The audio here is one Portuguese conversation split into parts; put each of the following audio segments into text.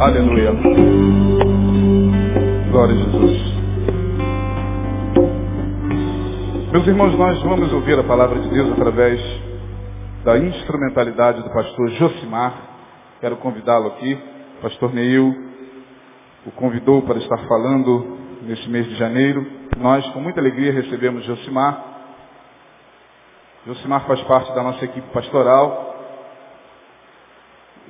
Aleluia. Glória a Jesus. Meus irmãos, nós vamos ouvir a palavra de Deus através da instrumentalidade do pastor Josimar. Quero convidá-lo aqui. O pastor Neil o convidou para estar falando nesse mês de janeiro. Nós, com muita alegria, recebemos Josimar. Josimar faz parte da nossa equipe pastoral,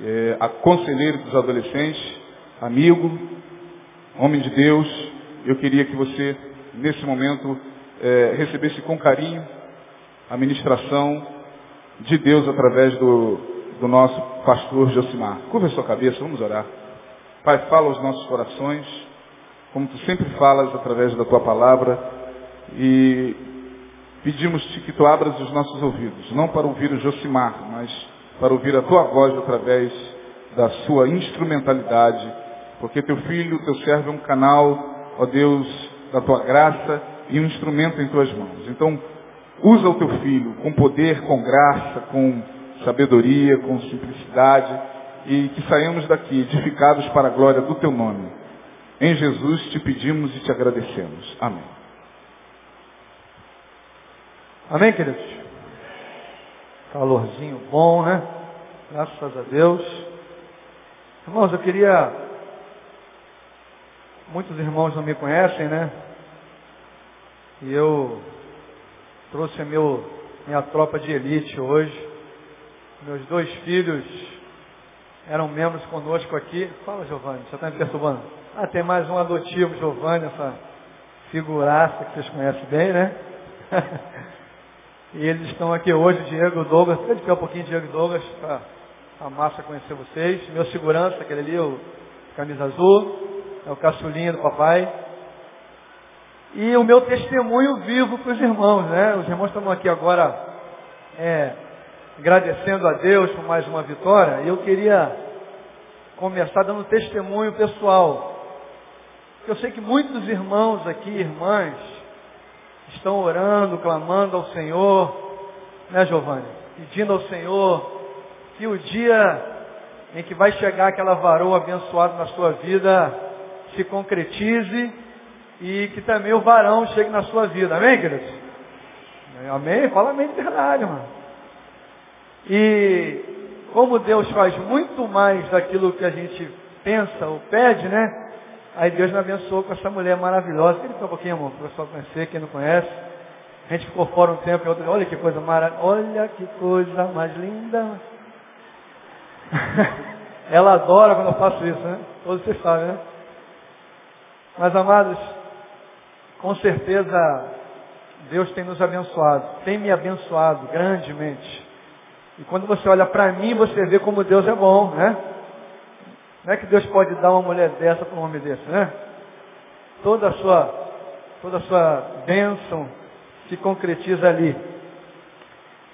é, a conselheiro dos adolescentes, amigo, homem de Deus. Eu queria que você, nesse momento, é, recebesse com carinho a ministração de Deus através do, do nosso pastor Josimar. Curva sua cabeça, vamos orar. Pai, fala aos nossos corações, como tu sempre falas através da tua palavra, e pedimos-te que tu abras os nossos ouvidos, não para ouvir o Josimar, mas para ouvir a tua voz através da sua instrumentalidade, porque teu filho, teu servo é um canal, ó Deus, da tua graça e um instrumento em tuas mãos. Então, usa o teu filho com poder, com graça, com sabedoria, com simplicidade, e que saímos daqui edificados para a glória do teu nome. Em Jesus te pedimos e te agradecemos. Amém. Amém, queridos? Calorzinho bom, né? Graças a Deus. Irmãos, eu queria. Muitos irmãos não me conhecem, né? E eu trouxe meu, minha tropa de elite hoje. Meus dois filhos eram membros conosco aqui. Fala, Giovanni, você está me perturbando? Ah, tem mais um adotivo, Giovanni, essa figuraça que vocês conhecem bem, né? e eles estão aqui hoje, Diego Douglas. Pode ficar um pouquinho, Diego Douglas, para a massa conhecer vocês. Meu segurança, aquele ali, o camisa azul, é o caçulinha do papai. E o meu testemunho vivo para os irmãos, né? Os irmãos estão aqui agora é, agradecendo a Deus por mais uma vitória. E eu queria começar dando testemunho pessoal. Eu sei que muitos irmãos aqui, irmãs, estão orando, clamando ao Senhor, né, Giovanni? Pedindo ao Senhor que o dia em que vai chegar aquela varoa abençoada na sua vida se concretize e que também o varão chegue na sua vida. Amém, queridos? Amém? Fala amém de verdade, mano. E como Deus faz muito mais daquilo que a gente pensa ou pede, né? Aí Deus me abençoou com essa mulher maravilhosa. Ele um pouquinho, amor, para o pessoal conhecer, quem não conhece. A gente ficou fora um tempo, outro, olha que coisa maravilhosa, olha que coisa mais linda. Ela adora quando eu faço isso, né? Todos vocês sabem, né? Mas amados, com certeza Deus tem nos abençoado, tem me abençoado grandemente. E quando você olha para mim, você vê como Deus é bom, né? Não é que Deus pode dar uma mulher dessa para um homem desse, né? Toda a sua, toda a sua bênção se concretiza ali.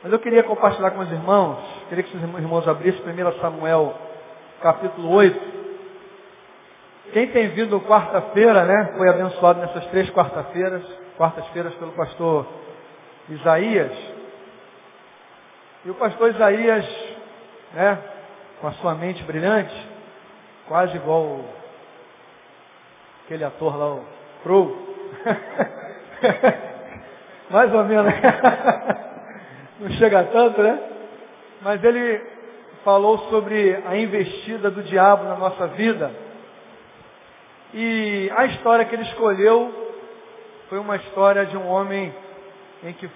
Mas eu queria compartilhar com os irmãos, queria que os irmãos abrissem 1 Samuel capítulo 8. Quem tem vindo quarta-feira, né, foi abençoado nessas três quarta-feiras, quartas-feiras pelo pastor Isaías. E o pastor Isaías, né, com a sua mente brilhante, quase igual aquele ator lá, o Crow. Mais ou menos. Não chega tanto, né? Mas ele falou sobre a investida do diabo na nossa vida. E a história que ele escolheu foi uma história de um homem em que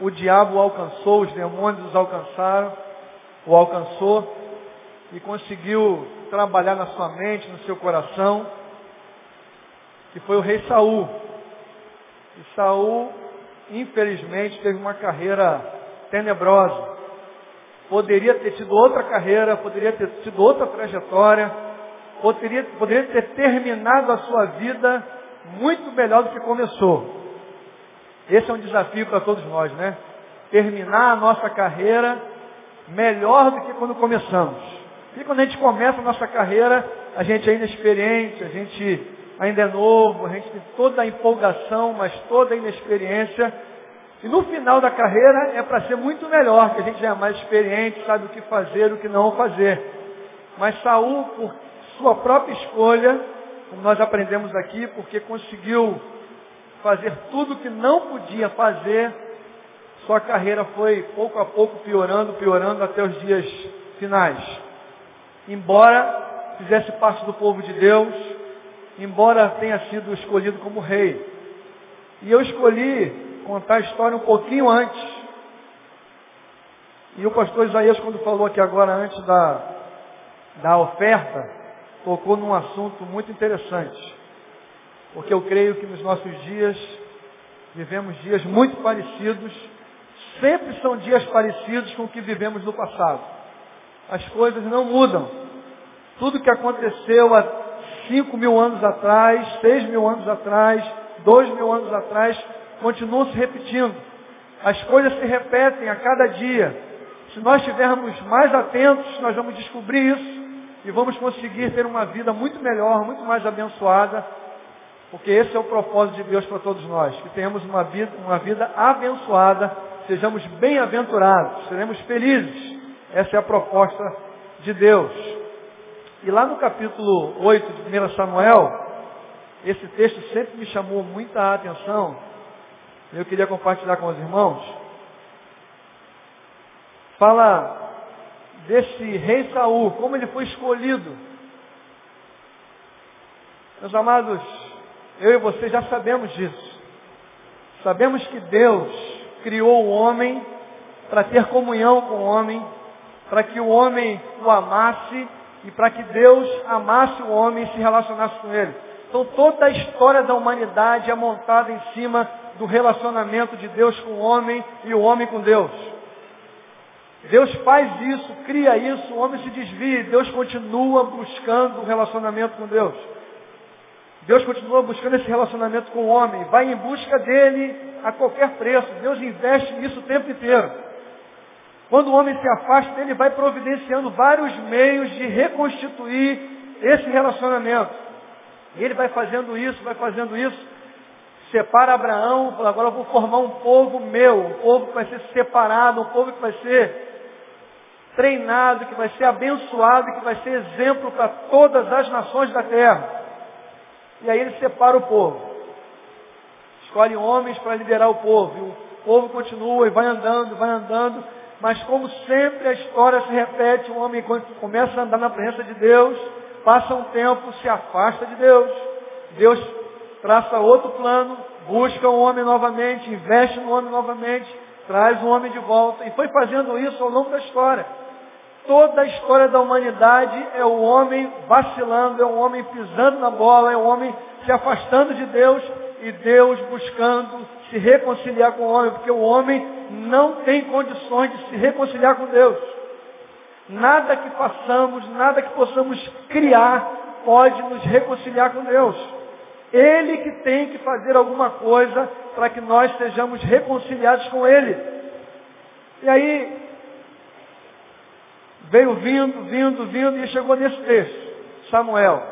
o diabo alcançou, os demônios os alcançaram, o alcançou e conseguiu trabalhar na sua mente, no seu coração, que foi o rei Saul. E Saul, infelizmente, teve uma carreira tenebrosa. Poderia ter tido outra carreira, poderia ter tido outra trajetória, poderia, poderia ter terminado a sua vida muito melhor do que começou. Esse é um desafio para todos nós, né? Terminar a nossa carreira melhor do que quando começamos. E quando a gente começa a nossa carreira, a gente é inexperiente, a gente ainda é novo, a gente tem toda a empolgação, mas toda a inexperiência. E no final da carreira é para ser muito melhor, que a gente já é mais experiente, sabe o que fazer, o que não fazer. Mas Saul, por sua própria escolha, como nós aprendemos aqui, porque conseguiu fazer tudo que não podia fazer, sua carreira foi pouco a pouco piorando, piorando até os dias finais. Embora fizesse parte do povo de Deus, embora tenha sido escolhido como rei. E eu escolhi contar a história um pouquinho antes. E o pastor Isaías, quando falou aqui agora, antes da, da oferta, tocou num assunto muito interessante. Porque eu creio que nos nossos dias vivemos dias muito parecidos, sempre são dias parecidos com o que vivemos no passado. As coisas não mudam. Tudo que aconteceu há cinco mil anos atrás, seis mil anos atrás, dois mil anos atrás, continua se repetindo. As coisas se repetem a cada dia. Se nós estivermos mais atentos, nós vamos descobrir isso e vamos conseguir ter uma vida muito melhor, muito mais abençoada, porque esse é o propósito de Deus para todos nós, que tenhamos uma vida, uma vida abençoada, sejamos bem-aventurados, seremos felizes. Essa é a proposta de Deus. E lá no capítulo 8 de 1 Samuel, esse texto sempre me chamou muita atenção. Eu queria compartilhar com os irmãos. Fala desse rei Saul, como ele foi escolhido. Meus amados, eu e você já sabemos disso. Sabemos que Deus criou o homem para ter comunhão com o homem, para que o homem o amasse e para que Deus amasse o homem e se relacionasse com ele. Então toda a história da humanidade é montada em cima do relacionamento de Deus com o homem e o homem com Deus. Deus faz isso, cria isso, o homem se desvia Deus continua buscando o relacionamento com Deus. Deus continua buscando esse relacionamento com o homem, vai em busca dele a qualquer preço. Deus investe nisso o tempo inteiro. Quando o homem se afasta dele, vai providenciando vários meios de reconstituir esse relacionamento. E ele vai fazendo isso, vai fazendo isso. Separa Abraão, agora eu vou formar um povo meu, um povo que vai ser separado, um povo que vai ser treinado, que vai ser abençoado, que vai ser exemplo para todas as nações da terra. E aí ele separa o povo. Escolhe homens para liderar o povo. E o povo continua e vai andando, vai andando. Mas como sempre a história se repete, o homem quando começa a andar na presença de Deus, passa um tempo, se afasta de Deus. Deus traça outro plano, busca o homem novamente, investe no homem novamente, traz o homem de volta. E foi fazendo isso ao longo da história. Toda a história da humanidade é o homem vacilando, é o homem pisando na bola, é o homem se afastando de Deus e Deus buscando se reconciliar com o homem, porque o homem não tem condições de se reconciliar com Deus. Nada que façamos, nada que possamos criar pode nos reconciliar com Deus. Ele que tem que fazer alguma coisa para que nós sejamos reconciliados com Ele. E aí, Veio vindo, vindo, vindo e chegou nesse texto. Samuel,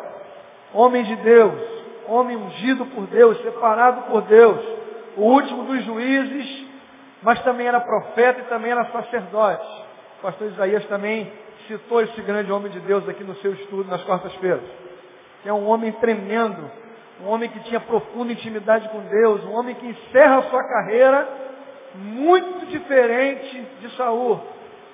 homem de Deus, homem ungido por Deus, separado por Deus, o último dos juízes, mas também era profeta e também era sacerdote. O pastor Isaías também citou esse grande homem de Deus aqui no seu estudo nas quartas-feiras. É um homem tremendo, um homem que tinha profunda intimidade com Deus, um homem que encerra a sua carreira muito diferente de Saul.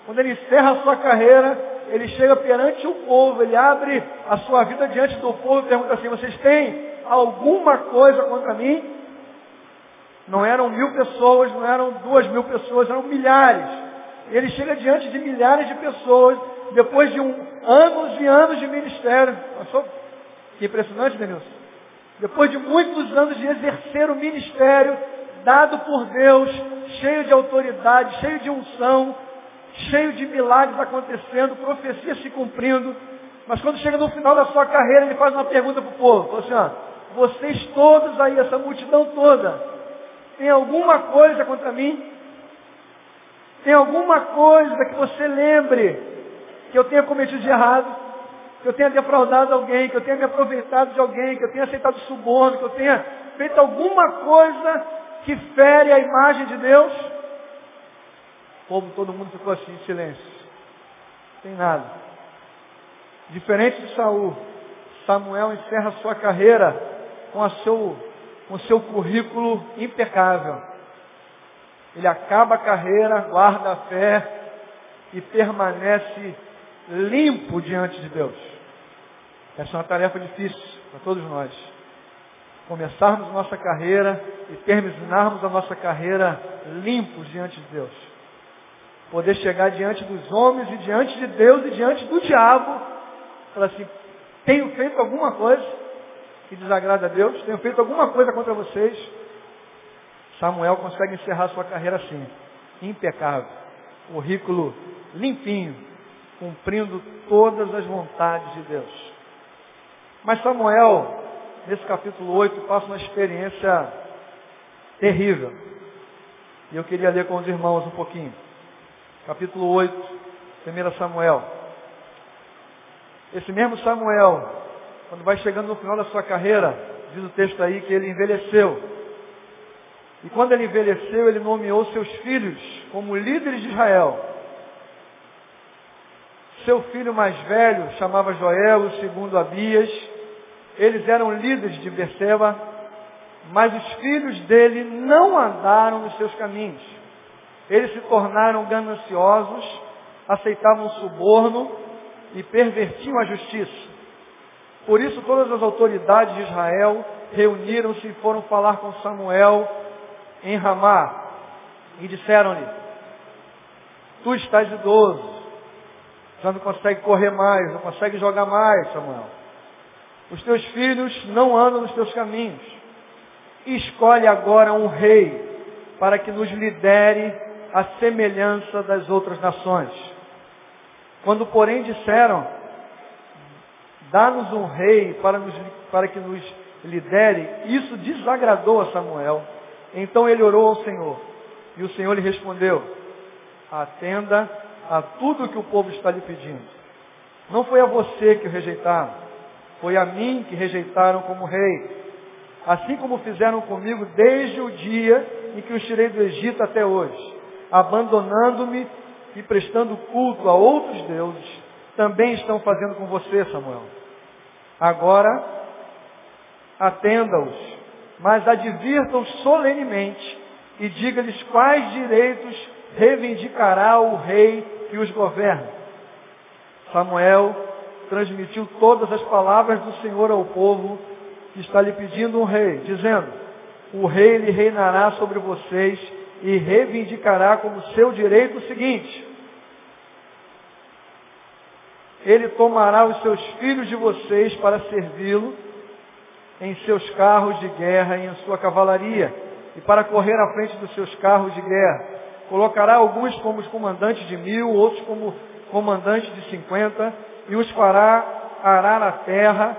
Quando ele encerra a sua carreira, ele chega perante o povo, ele abre a sua vida diante do povo e pergunta assim, vocês têm alguma coisa contra mim? Não eram mil pessoas, não eram duas mil pessoas, eram milhares. Ele chega diante de milhares de pessoas, depois de um, anos e anos de ministério. Que impressionante, Denilson. Depois de muitos anos de exercer o ministério, dado por Deus, cheio de autoridade, cheio de unção, cheio de milagres acontecendo, profecia se cumprindo. Mas quando chega no final da sua carreira, ele faz uma pergunta para o povo. Fala assim, ó, vocês todos aí, essa multidão toda, tem alguma coisa contra mim? Tem alguma coisa que você lembre que eu tenha cometido de errado? Que eu tenha defraudado alguém, que eu tenha me aproveitado de alguém, que eu tenha aceitado suborno, que eu tenha feito alguma coisa que fere a imagem de Deus? povo, todo mundo ficou assim em silêncio. Não tem nada. Diferente de Saul, Samuel encerra sua carreira com, a seu, com seu currículo impecável. Ele acaba a carreira, guarda a fé e permanece limpo diante de Deus. Essa é uma tarefa difícil para todos nós. Começarmos nossa carreira e terminarmos a nossa carreira limpos diante de Deus. Poder chegar diante dos homens e diante de Deus e diante do diabo. Falar assim, tenho feito alguma coisa que desagrada a Deus? Tenho feito alguma coisa contra vocês? Samuel consegue encerrar sua carreira assim, impecável, currículo limpinho, cumprindo todas as vontades de Deus. Mas Samuel, nesse capítulo 8, passa uma experiência terrível. E eu queria ler com os irmãos um pouquinho. Capítulo 8, 1 Samuel. Esse mesmo Samuel, quando vai chegando no final da sua carreira, diz o texto aí que ele envelheceu. E quando ele envelheceu, ele nomeou seus filhos como líderes de Israel. Seu filho mais velho chamava Joel, o segundo Abias. Eles eram líderes de Berseba, mas os filhos dele não andaram nos seus caminhos. Eles se tornaram gananciosos, aceitavam suborno e pervertiam a justiça. Por isso todas as autoridades de Israel reuniram-se e foram falar com Samuel em Ramá e disseram-lhe, tu estás idoso, já não consegue correr mais, não consegue jogar mais, Samuel. Os teus filhos não andam nos teus caminhos. Escolhe agora um rei para que nos lidere a semelhança das outras nações. Quando, porém, disseram, dá-nos um rei para, nos, para que nos lidere, isso desagradou a Samuel. Então ele orou ao Senhor. E o Senhor lhe respondeu, atenda a tudo que o povo está lhe pedindo. Não foi a você que o rejeitaram, foi a mim que rejeitaram como rei. Assim como fizeram comigo desde o dia em que os tirei do Egito até hoje, abandonando-me e prestando culto a outros deuses, também estão fazendo com você, Samuel. Agora, atenda-os, mas advirtam solenemente e diga-lhes quais direitos reivindicará o rei que os governa. Samuel transmitiu todas as palavras do Senhor ao povo que está lhe pedindo um rei, dizendo, o rei lhe reinará sobre vocês e reivindicará como seu direito o seguinte, ele tomará os seus filhos de vocês para servi-lo em seus carros de guerra e em sua cavalaria, e para correr à frente dos seus carros de guerra. Colocará alguns como comandantes de mil, outros como comandantes de cinquenta, e os fará arar a terra,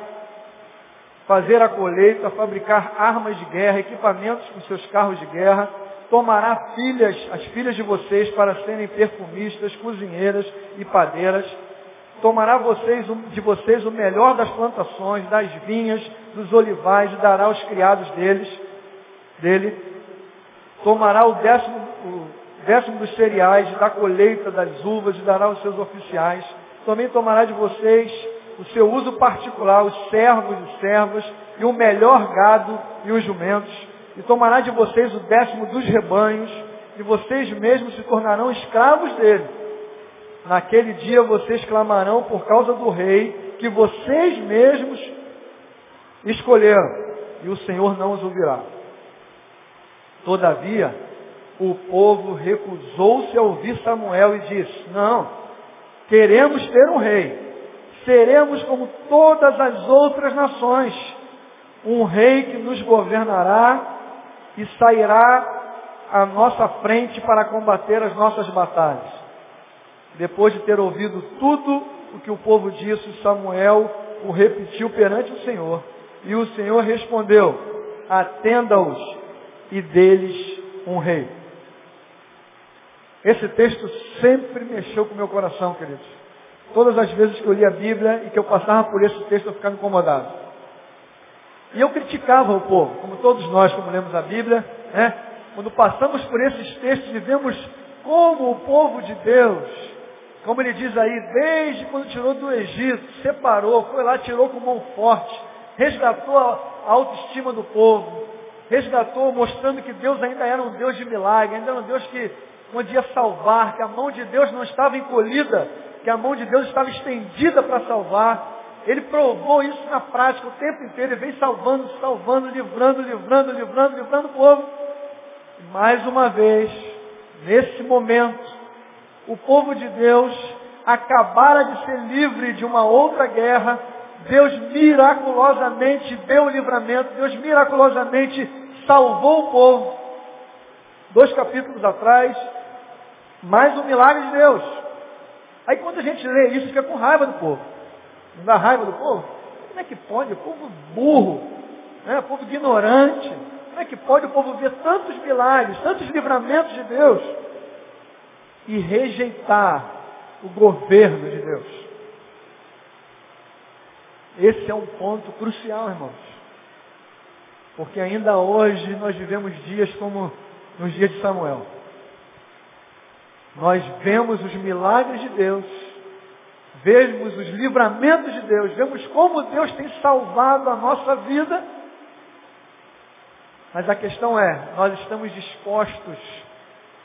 fazer a colheita, fabricar armas de guerra, equipamentos com seus carros de guerra, tomará filhas, as filhas de vocês para serem perfumistas, cozinheiras e padeiras, tomará vocês, de vocês o melhor das plantações, das vinhas, dos olivais, e dará aos criados deles, dele, tomará o décimo, o décimo dos cereais, da colheita das uvas, e dará aos seus oficiais. Também tomará de vocês o seu uso particular, os servos e servas, e o melhor gado e os jumentos. E tomará de vocês o décimo dos rebanhos, e vocês mesmos se tornarão escravos dele. Naquele dia vocês clamarão por causa do rei, que vocês mesmos escolheram, e o Senhor não os ouvirá. Todavia, o povo recusou-se a ouvir Samuel e disse, não, queremos ter um rei. Seremos como todas as outras nações. Um rei que nos governará e sairá à nossa frente para combater as nossas batalhas. Depois de ter ouvido tudo o que o povo disse, Samuel o repetiu perante o Senhor. E o Senhor respondeu, atenda-os e deles um rei. Esse texto sempre mexeu com o meu coração, queridos. Todas as vezes que eu li a Bíblia e que eu passava por esse texto, eu ficava incomodado. E eu criticava o povo, como todos nós, como lemos a Bíblia, né? Quando passamos por esses textos e vemos como o povo de Deus Como ele diz aí, desde quando tirou do Egito, separou, foi lá, tirou com mão forte, resgatou a autoestima do povo, resgatou, mostrando que Deus ainda era um Deus de milagre, ainda era um Deus que podia salvar, que a mão de Deus não estava encolhida, que a mão de Deus estava estendida para salvar. Ele provou isso na prática o tempo inteiro, ele vem salvando, salvando, livrando, livrando, livrando, livrando o povo. E mais uma vez, nesse momento, o povo de Deus acabara de ser livre de uma outra guerra, Deus miraculosamente deu o livramento, Deus miraculosamente salvou o povo. Dois capítulos atrás, mais um milagre de Deus. Aí quando a gente lê isso, fica com raiva do povo. Não dá raiva do povo? Como é que pode? O povo burro, né? o povo ignorante. Como é que pode o povo ver tantos milagres, tantos livramentos de Deus e rejeitar o governo de Deus? Esse é um ponto crucial, irmãos. Porque ainda hoje nós vivemos dias como nos dias de Samuel. Nós vemos os milagres de Deus, vemos os livramentos de Deus, vemos como Deus tem salvado a nossa vida. Mas a questão é, nós estamos dispostos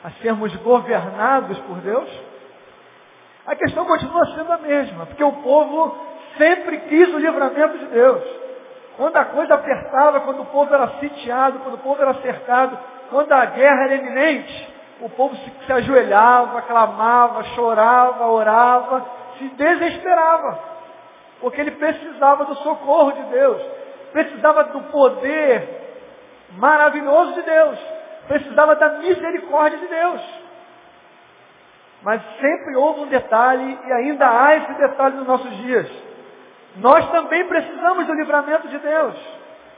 a sermos governados por Deus? A questão continua sendo a mesma, porque o povo sempre quis o livramento de Deus. Quando a coisa apertava, quando o povo era sitiado, quando o povo era cercado, quando a guerra era iminente, o povo se, se ajoelhava, clamava, chorava, orava, se desesperava. Porque ele precisava do socorro de Deus, precisava do poder maravilhoso de Deus, precisava da misericórdia de Deus. Mas sempre houve um detalhe, e ainda há esse detalhe nos nossos dias. Nós também precisamos do livramento de Deus.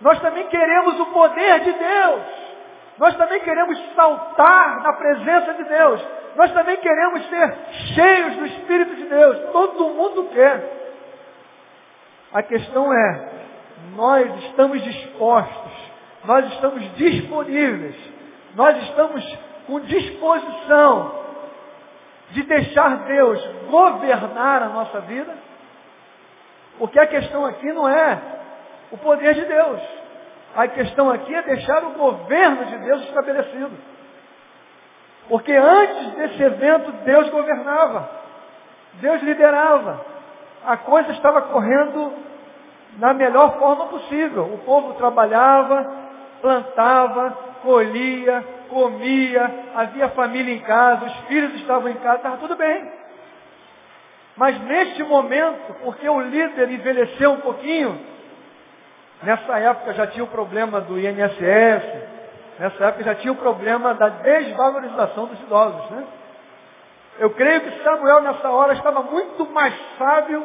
Nós também queremos o poder de Deus. Nós também queremos saltar na presença de Deus. Nós também queremos ser cheios do Espírito de Deus. Todo mundo quer. A questão é, nós estamos dispostos, nós estamos disponíveis, nós estamos com disposição de deixar Deus governar a nossa vida? Porque a questão aqui não é o poder de Deus. A questão aqui é deixar o governo de Deus estabelecido. Porque antes desse evento, Deus governava. Deus liderava. A coisa estava correndo na melhor forma possível. O povo trabalhava, plantava, colhia, comia, havia família em casa, os filhos estavam em casa, estava tudo bem. Mas neste momento, porque o líder envelheceu um pouquinho, nessa época já tinha o problema do INSS, nessa época já tinha o problema da desvalorização dos idosos, né? Eu creio que Samuel nessa hora estava muito mais sábio,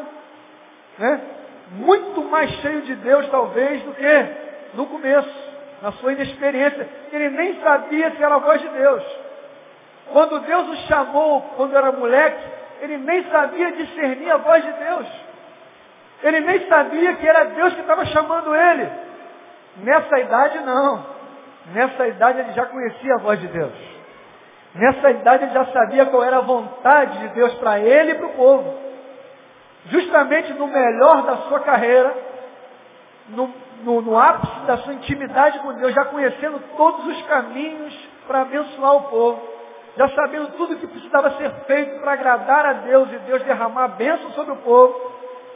né? muito mais cheio de Deus talvez do que no começo, na sua inexperiência. Ele nem sabia se era a voz de Deus. Quando Deus o chamou, quando era moleque, ele nem sabia discernir a voz de Deus. Ele nem sabia que era Deus que estava chamando ele. Nessa idade não. Nessa idade ele já conhecia a voz de Deus. Nessa idade ele já sabia qual era a vontade de Deus para ele e para o povo. Justamente no melhor da sua carreira, no, no, no ápice da sua intimidade com Deus, já conhecendo todos os caminhos para abençoar o povo já sabendo tudo que precisava ser feito para agradar a Deus e Deus derramar a bênção sobre o povo,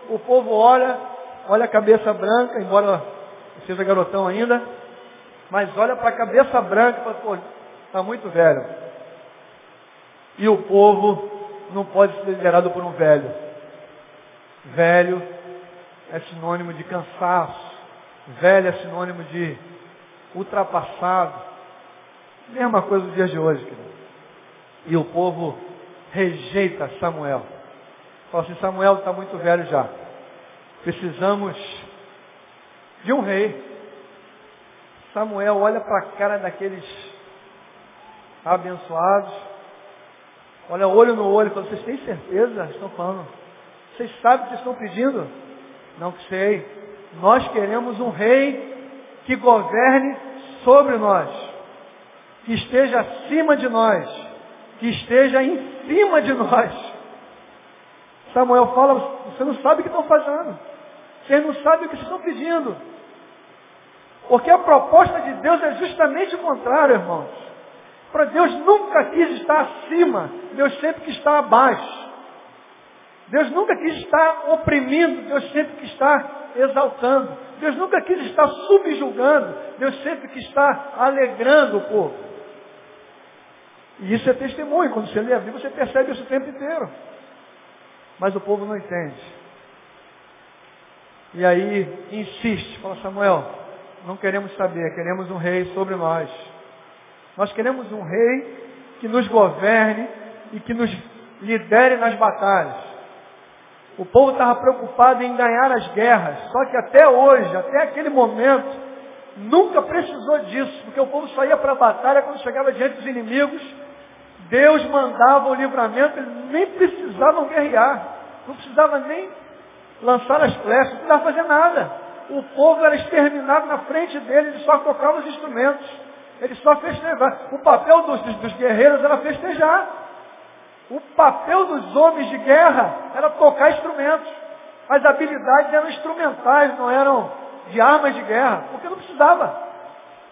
o povo olha, olha a cabeça branca, embora seja garotão ainda, mas olha para a cabeça branca e fala, pô, está muito velho. E o povo não pode ser liderado por um velho. Velho é sinônimo de cansaço. Velho é sinônimo de ultrapassado. Mesma coisa nos dias de hoje, querido. E o povo rejeita Samuel. Fala assim, Samuel está muito velho já. Precisamos de um rei. Samuel olha para a cara daqueles abençoados. Olha olho no olho e fala, vocês têm certeza? Estão falando. Vocês sabem o que estão pedindo? Não sei. Nós queremos um rei que governe sobre nós. Que esteja acima de nós que esteja em cima de nós. Samuel fala, você não sabe o que estão fazendo. Vocês não sabem o que estão pedindo. Porque a proposta de Deus é justamente o contrário, irmãos. Para Deus nunca quis estar acima, Deus sempre quis estar abaixo. Deus nunca quis estar oprimindo, Deus sempre quis estar exaltando. Deus nunca quis estar subjugando, Deus sempre quis estar alegrando o povo. E isso é testemunho. Quando você lê a Bíblia, você percebe isso o tempo inteiro. Mas o povo não entende. E aí insiste, fala Samuel, não queremos saber, queremos um rei sobre nós. Nós queremos um rei que nos governe e que nos lidere nas batalhas. O povo estava preocupado em ganhar as guerras, só que até hoje, até aquele momento, nunca precisou disso, porque o povo só ia para a batalha quando chegava diante dos inimigos, Deus mandava o livramento, eles nem precisavam guerrear, não precisava nem lançar as flechas, não precisava fazer nada. O povo era exterminado na frente dele, ele só tocava os instrumentos, ele só festejava. O papel dos, dos guerreiros era festejar. O papel dos homens de guerra era tocar instrumentos. As habilidades eram instrumentais, não eram de armas de guerra, porque não precisava.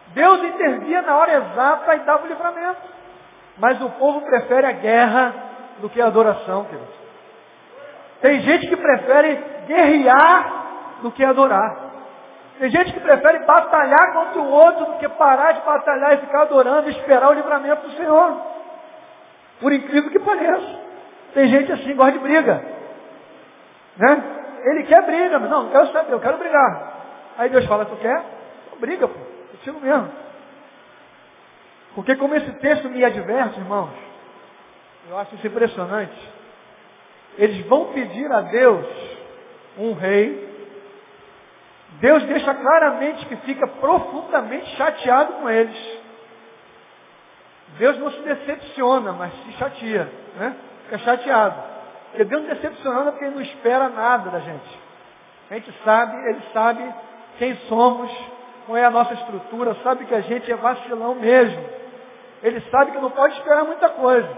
Deus intervia na hora exata e dava o livramento. Mas o povo prefere a guerra do que a adoração, queridos. Tem gente que prefere guerrear do que adorar. Tem gente que prefere batalhar contra o outro do que parar de batalhar e ficar adorando e esperar o livramento do Senhor. Por incrível que pareça. Tem gente assim, gosta de briga. Né? Ele quer briga, mas não, não quero saber, eu quero brigar. Aí Deus fala, tu quer? Então briga, pô. Contigo mesmo. Porque como esse texto me adverte, irmãos, eu acho isso impressionante. Eles vão pedir a Deus um rei. Deus deixa claramente que fica profundamente chateado com eles. Deus não se decepciona, mas se chateia, né? Fica chateado. Porque Deus não decepciona porque Ele não espera nada da gente. A gente sabe, Ele sabe quem somos, qual é a nossa estrutura, sabe que a gente é vacilão mesmo. Ele sabe que não pode esperar muita coisa.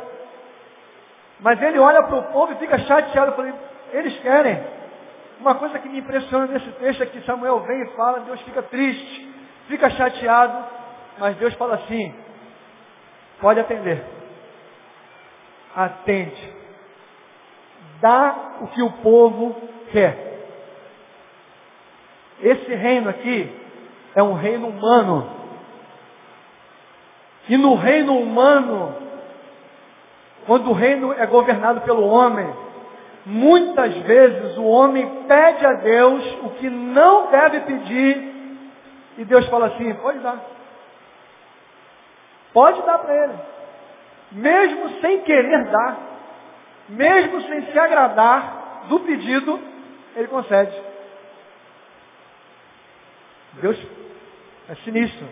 Mas ele olha para o povo e fica chateado. Falei, eles querem. Uma coisa que me impressiona nesse texto é que Samuel vem e fala, Deus fica triste, fica chateado, mas Deus fala assim, pode atender. Atende. Dá o que o povo quer. Esse reino aqui é um reino humano. E no reino humano, quando o reino é governado pelo homem, muitas vezes o homem pede a Deus o que não deve pedir, e Deus fala assim, pode dar. Pode dar para ele. Mesmo sem querer dar, mesmo sem se agradar do pedido, ele concede. Deus é sinistro.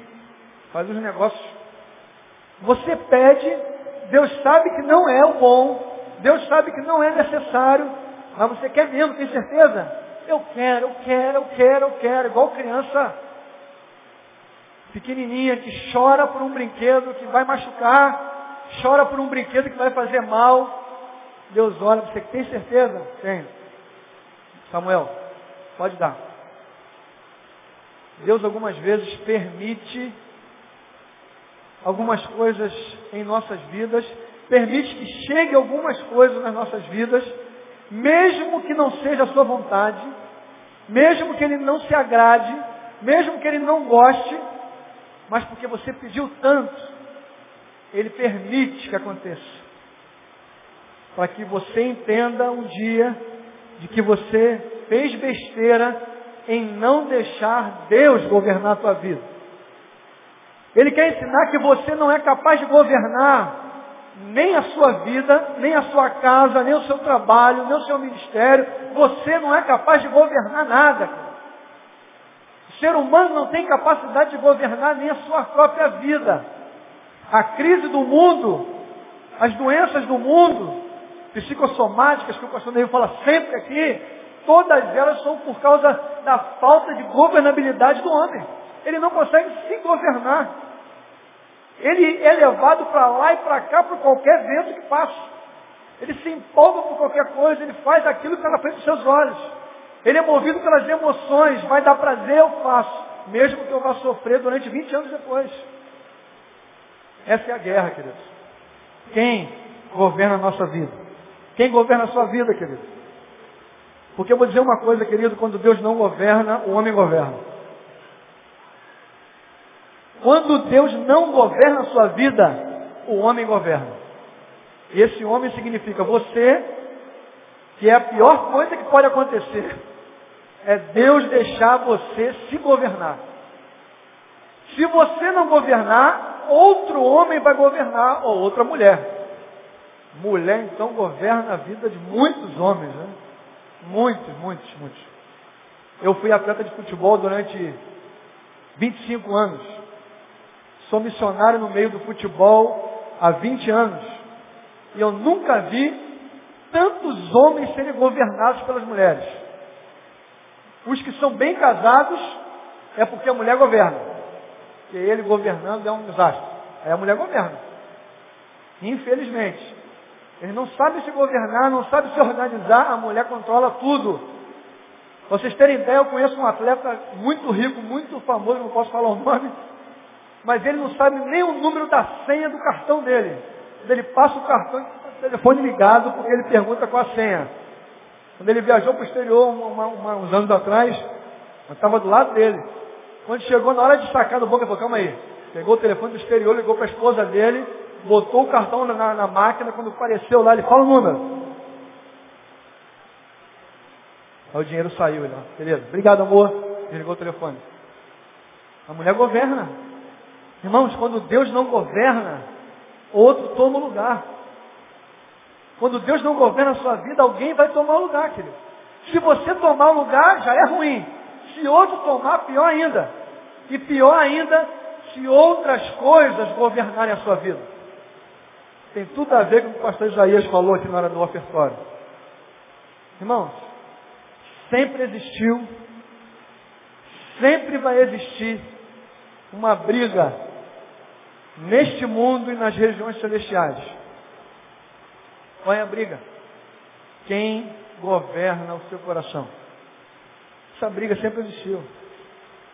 Faz os negócios você pede, Deus sabe que não é o bom, Deus sabe que não é necessário, mas você quer mesmo, tem certeza? Eu quero, eu quero, eu quero, eu quero, igual criança pequenininha que chora por um brinquedo que vai machucar, chora por um brinquedo que vai fazer mal. Deus olha, você tem certeza? Tenho. Samuel, pode dar. Deus algumas vezes permite algumas coisas em nossas vidas, permite que chegue algumas coisas nas nossas vidas, mesmo que não seja a sua vontade, mesmo que ele não se agrade, mesmo que ele não goste, mas porque você pediu tanto, ele permite que aconteça. Para que você entenda um dia de que você fez besteira em não deixar Deus governar a tua vida. Ele quer ensinar que você não é capaz de governar nem a sua vida, nem a sua casa, nem o seu trabalho, nem o seu ministério. Você não é capaz de governar nada. Ser humano não tem capacidade de governar nem a sua própria vida. A crise do mundo, as doenças do mundo, psicossomáticas, que o pastor Neil fala sempre aqui, todas elas são por causa da falta de governabilidade do homem. Ele não consegue se governar. Ele é levado para lá e para cá por qualquer vento que passa. Ele se empolga por qualquer coisa, ele faz aquilo que está na frente dos seus olhos. Ele é movido pelas emoções, vai dar prazer, eu faço. Mesmo que eu vá sofrer durante 20 anos depois. Essa é a guerra, queridos. Quem governa a nossa vida? Quem governa a sua vida, querido? Porque eu vou dizer uma coisa, querido, quando Deus não governa, o homem governa. Quando Deus não governa a sua vida, o homem governa. Esse homem significa você, que é a pior coisa que pode acontecer, é Deus deixar você se governar. Se você não governar, outro homem vai governar, ou outra mulher. Mulher, então, governa a vida de muitos homens, né? Muitos, muitos, muitos. Eu fui atleta de futebol durante 25 anos. Sou missionário no meio do futebol há 20 anos. E eu nunca vi tantos homens serem governados pelas mulheres. Os que são bem casados é porque a mulher governa. Porque ele governando é um desastre. Aí a mulher governa. Infelizmente. Ele não sabe se governar, não sabe se organizar, a mulher controla tudo. Pra vocês terem ideia, eu conheço um atleta muito rico, muito famoso, não posso falar o nome, mas ele não sabe nem o número da senha do cartão dele. Ele passa o cartão, o telefone ligado, porque ele pergunta qual a senha. Quando ele viajou para o exterior uma, uma, uns anos atrás, eu estava do lado dele. Quando chegou na hora de sacar do banco, ele falou, calma aí. Pegou o telefone do exterior, ligou para a esposa dele, botou o cartão na, na, máquina, quando apareceu lá, ele fala o número. Aí o dinheiro saiu, ele, beleza, obrigado amor, desligou o telefone. A mulher governa. Irmãos, quando Deus não governa, outro toma o lugar. Quando Deus não governa a sua vida, alguém vai tomar o lugar, querido. Se você tomar o lugar, já é ruim. Se outro tomar, pior ainda. E pior ainda, se outras coisas governarem a sua vida. Tem tudo a ver com o que o pastor Isaías falou aqui na hora do ofertório. Irmãos, sempre existiu, sempre vai existir uma briga neste mundo e nas regiões celestiais. Qual é a briga? Quem governa o seu coração? Essa briga sempre existiu.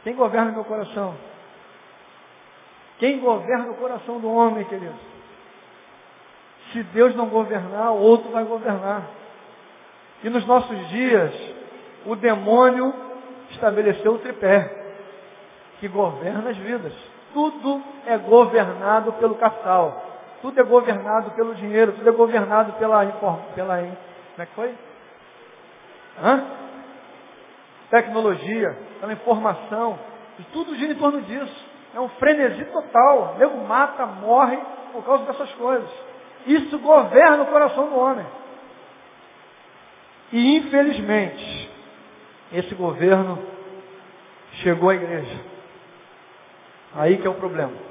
Quem governa o meu coração? Quem governa o coração do homem, querido? Se Deus não governar, outro vai governar. E nos nossos dias, o demônio estabeleceu o tripé, que governa as vidas. Tudo é governado pelo capital. Tudo é governado pelo dinheiro. Tudo é governado pela... pela como é que foi? Hã? Tecnologia, pela informação. E tudo gira em torno disso. É um frenesi total. O nego mata, morre por causa dessas coisas. Isso governa o coração do homem. E infelizmente, esse governo chegou à igreja. Aí que é o problema.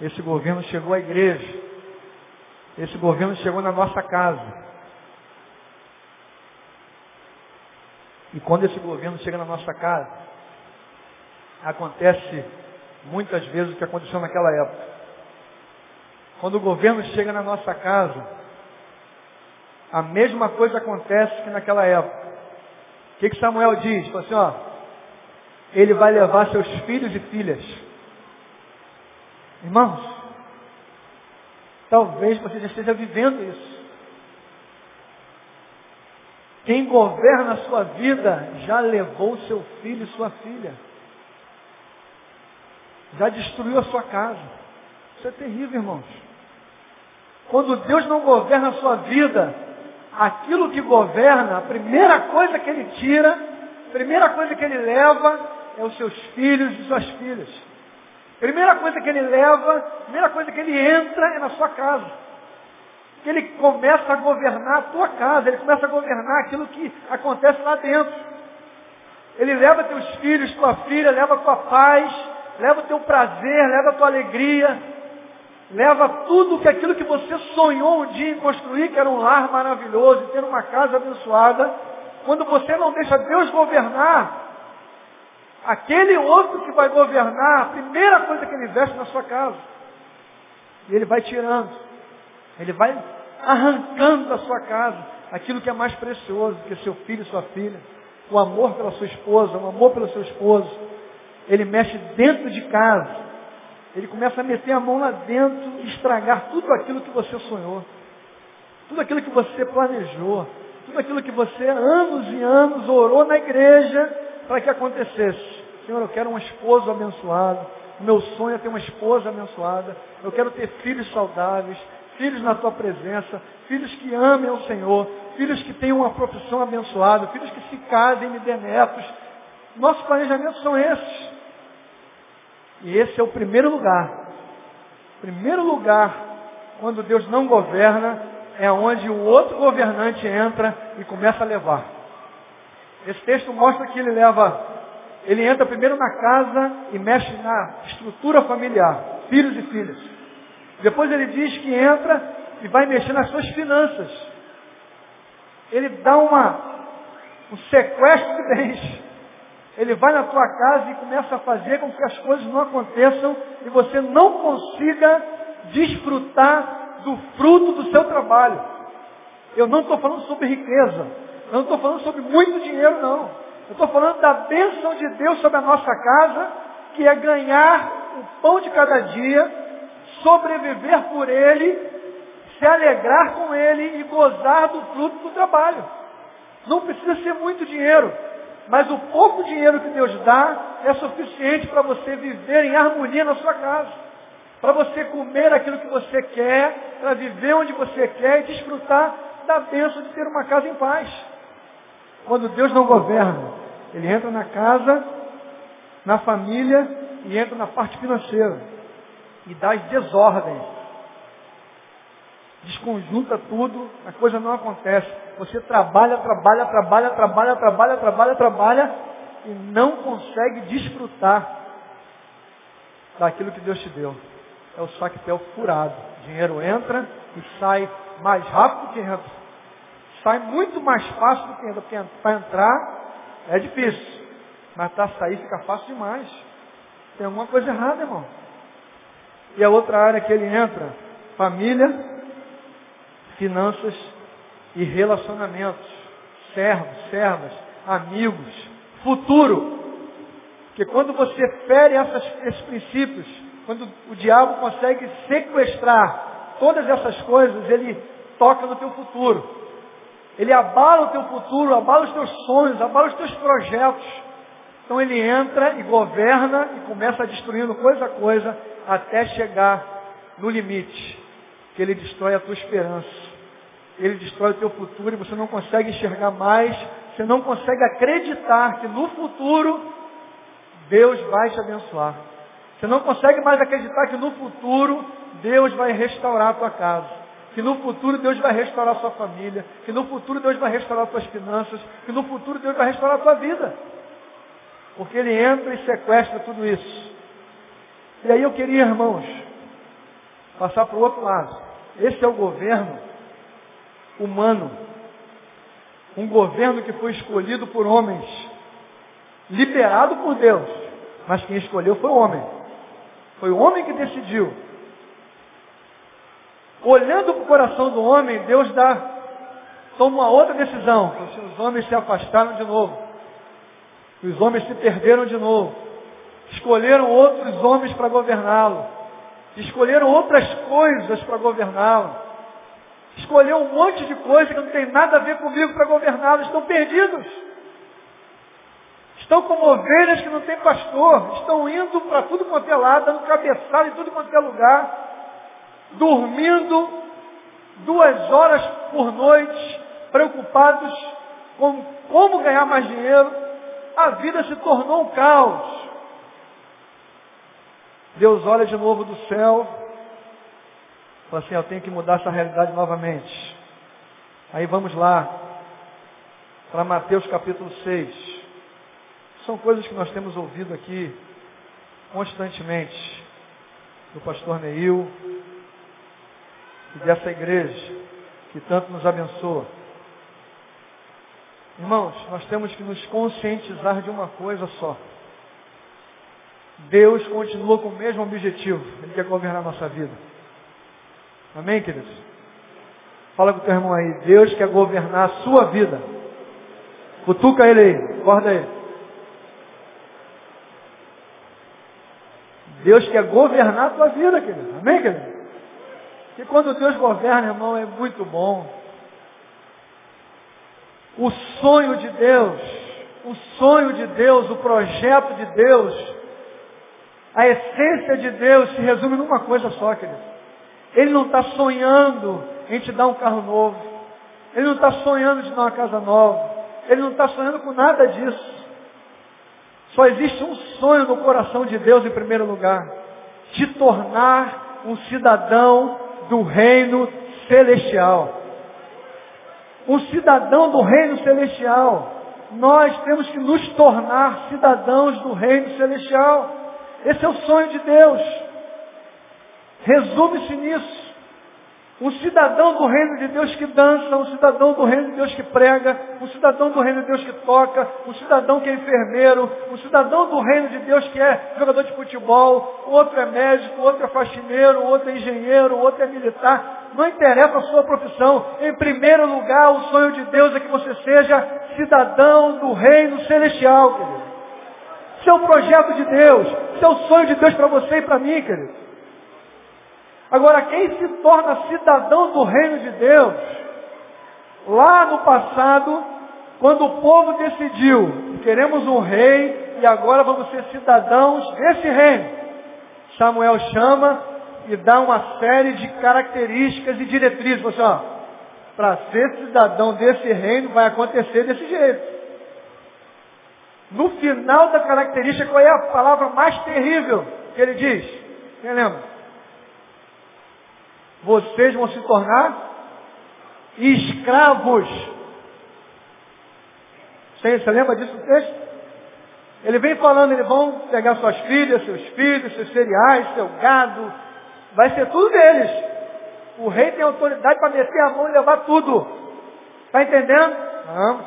Esse governo chegou à igreja. Esse governo chegou na nossa casa. E quando esse governo chega na nossa casa, acontece muitas vezes o que aconteceu naquela época. Quando o governo chega na nossa casa, a mesma coisa acontece que naquela época. O que, que Samuel diz? Fala assim, ó, ele vai levar seus filhos e filhas. Irmãos, talvez você já esteja vivendo isso. Quem governa a sua vida já levou seu filho e sua filha. Já destruiu a sua casa. Isso é terrível, irmãos. Quando Deus não governa a sua vida, aquilo que governa, a primeira coisa que ele tira, a primeira coisa que ele leva é os seus filhos e suas filhas. Primeira coisa que ele leva, primeira coisa que ele entra é na sua casa. Que ele começa a governar a tua casa, ele começa a governar aquilo que acontece lá dentro. Ele leva teus filhos, tua filha, leva tua paz, leva teu prazer, leva tua alegria, leva tudo que aquilo que você sonhou um dia em construir, que era um lar maravilhoso, ter uma casa abençoada. Quando você não deixa Deus governar, Aquele outro que vai governar, a primeira coisa que ele veste na sua casa. E ele vai tirando. Ele vai arrancando da sua casa aquilo que é mais precioso que seu filho e sua filha. O amor pela sua esposa, o amor pelo seu esposo. Ele mexe dentro de casa. Ele começa a meter a mão lá dentro e estragar tudo aquilo que você sonhou. Tudo aquilo que você planejou. Tudo aquilo que você anos e anos orou na igreja para que acontecesse. Senhor, eu quero um esposo abençoado. Meu sonho é ter uma esposa abençoada. Eu quero ter filhos saudáveis, filhos na tua presença, filhos que amem o Senhor, filhos que tenham uma profissão abençoada, filhos que se casem e me dê netos. Nossos planejamentos são esses. E esse é o primeiro lugar. Primeiro lugar, quando Deus não governa, é onde o outro governante entra e começa a levar. Esse texto mostra que ele leva, ele entra primeiro na casa e mexe na estrutura familiar, filhos e filhas. Depois ele diz que entra e vai mexer nas suas finanças. Ele dá uma, um sequestro de bens. Ele vai na tua casa e começa a fazer com que as coisas não aconteçam e você não consiga desfrutar do fruto do seu trabalho. Eu não estou falando sobre riqueza. Eu não estou falando sobre muito dinheiro, não. Eu estou falando da bênção de Deus sobre a nossa casa, que é ganhar o pão de cada dia, sobreviver por Ele, se alegrar com Ele e gozar do fruto do trabalho. Não precisa ser muito dinheiro. Mas o pouco dinheiro que Deus dá é suficiente para você viver em harmonia na sua casa. Para você comer aquilo que você quer, para viver onde você quer e desfrutar da bênção de ter uma casa em paz. Quando Deus não governa, Ele entra na casa, na família e entra na parte financeira. E dá as desordens desconjunta tudo, a coisa não acontece. Você trabalha, trabalha, trabalha, trabalha, trabalha, trabalha, trabalha e não consegue desfrutar daquilo que Deus te deu. É o saquetel furado. O dinheiro entra e sai mais rápido que entra. Sai muito mais fácil do que para entrar é difícil. Mas para sair fica fácil demais. Tem alguma coisa errada, irmão. E a outra área que ele entra, família, finanças e relacionamentos, servos, servas, amigos, futuro. Porque quando você fere essas, esses princípios, quando o diabo consegue sequestrar todas essas coisas, ele toca no teu futuro. Ele abala o teu futuro, abala os teus sonhos, abala os teus projetos. Então ele entra e governa e começa destruindo coisa a coisa até chegar no limite, que ele destrói a tua esperança ele destrói o teu futuro e você não consegue enxergar mais, você não consegue acreditar que no futuro Deus vai te abençoar. Você não consegue mais acreditar que no futuro Deus vai restaurar a tua casa. Que no futuro Deus vai restaurar a sua família. Que no futuro Deus vai restaurar as tuas finanças. Que no futuro Deus vai restaurar a tua vida. Porque Ele entra e sequestra tudo isso. E aí eu queria, irmãos, passar para o outro lado. Esse é o governo humano. Um governo que foi escolhido por homens, liberado por Deus, mas quem escolheu foi o homem. Foi o homem que decidiu. Olhando para o coração do homem, Deus dá, toma uma outra decisão. Os homens se afastaram de novo. Os homens se perderam de novo. Escolheram outros homens para governá-lo. Escolheram outras coisas para governá-lo escolheu um monte de coisa que não tem nada a ver comigo para governá-los. Estão perdidos. Estão como ovelhas que não têm pastor. Estão indo para tudo quanto é lado, dando cabeçada em tudo quanto é lugar. Dormindo duas horas por noite, preocupados com como ganhar mais dinheiro. A vida se tornou um caos. Deus olha de novo do céu Fala assim, eu tenho que mudar essa realidade novamente. Aí vamos lá, para Mateus capítulo 6. São coisas que nós temos ouvido aqui constantemente do pastor Neil e dessa igreja que tanto nos abençoa. Irmãos, nós temos que nos conscientizar de uma coisa só. Deus continua com o mesmo objetivo. Ele quer governar a nossa vida. Amém, queridos? Fala com o teu irmão aí. Deus quer governar a sua vida. Cutuca ele aí. Acorda ele. Deus quer governar a tua vida, querido. Amém, querido? Porque quando Deus governa, irmão, é muito bom. O sonho de Deus, o sonho de Deus, o projeto de Deus, a essência de Deus se resume numa coisa só, querido. Ele não está sonhando em te dar um carro novo. Ele não está sonhando te dar uma casa nova. Ele não está sonhando com nada disso. Só existe um sonho no coração de Deus em primeiro lugar. Te tornar um cidadão do reino celestial. Um cidadão do reino celestial. Nós temos que nos tornar cidadãos do reino celestial. Esse é o sonho de Deus. Resume-se nisso. Um cidadão do reino de Deus que dança, um cidadão do reino de Deus que prega, um cidadão do reino de Deus que toca, um cidadão que é enfermeiro, um cidadão do reino de Deus que é jogador de futebol, outro é médico, outro é faxineiro, outro é engenheiro, outro é militar. Não interessa a sua profissão. Em primeiro lugar, o sonho de Deus é que você seja cidadão do reino celestial, querido. Esse é projeto de Deus. Esse é sonho de Deus para você e para mim, querido. Agora, quem se torna cidadão do reino de Deus, lá no passado, quando o povo decidiu, queremos um rei e agora vamos ser cidadãos desse reino. Samuel chama e dá uma série de características e diretrizes. Você, ó, para ser cidadão desse reino vai acontecer desse jeito. No final da característica, qual é a palavra mais terrível que ele diz? Quem lembra? Vocês vão se tornar escravos. Você, você lembra disso no texto? Ele vem falando, eles vão pegar suas filhas, seus filhos, seus cereais, seu gado, vai ser tudo deles. O rei tem autoridade para meter a mão e levar tudo. Está entendendo? Não.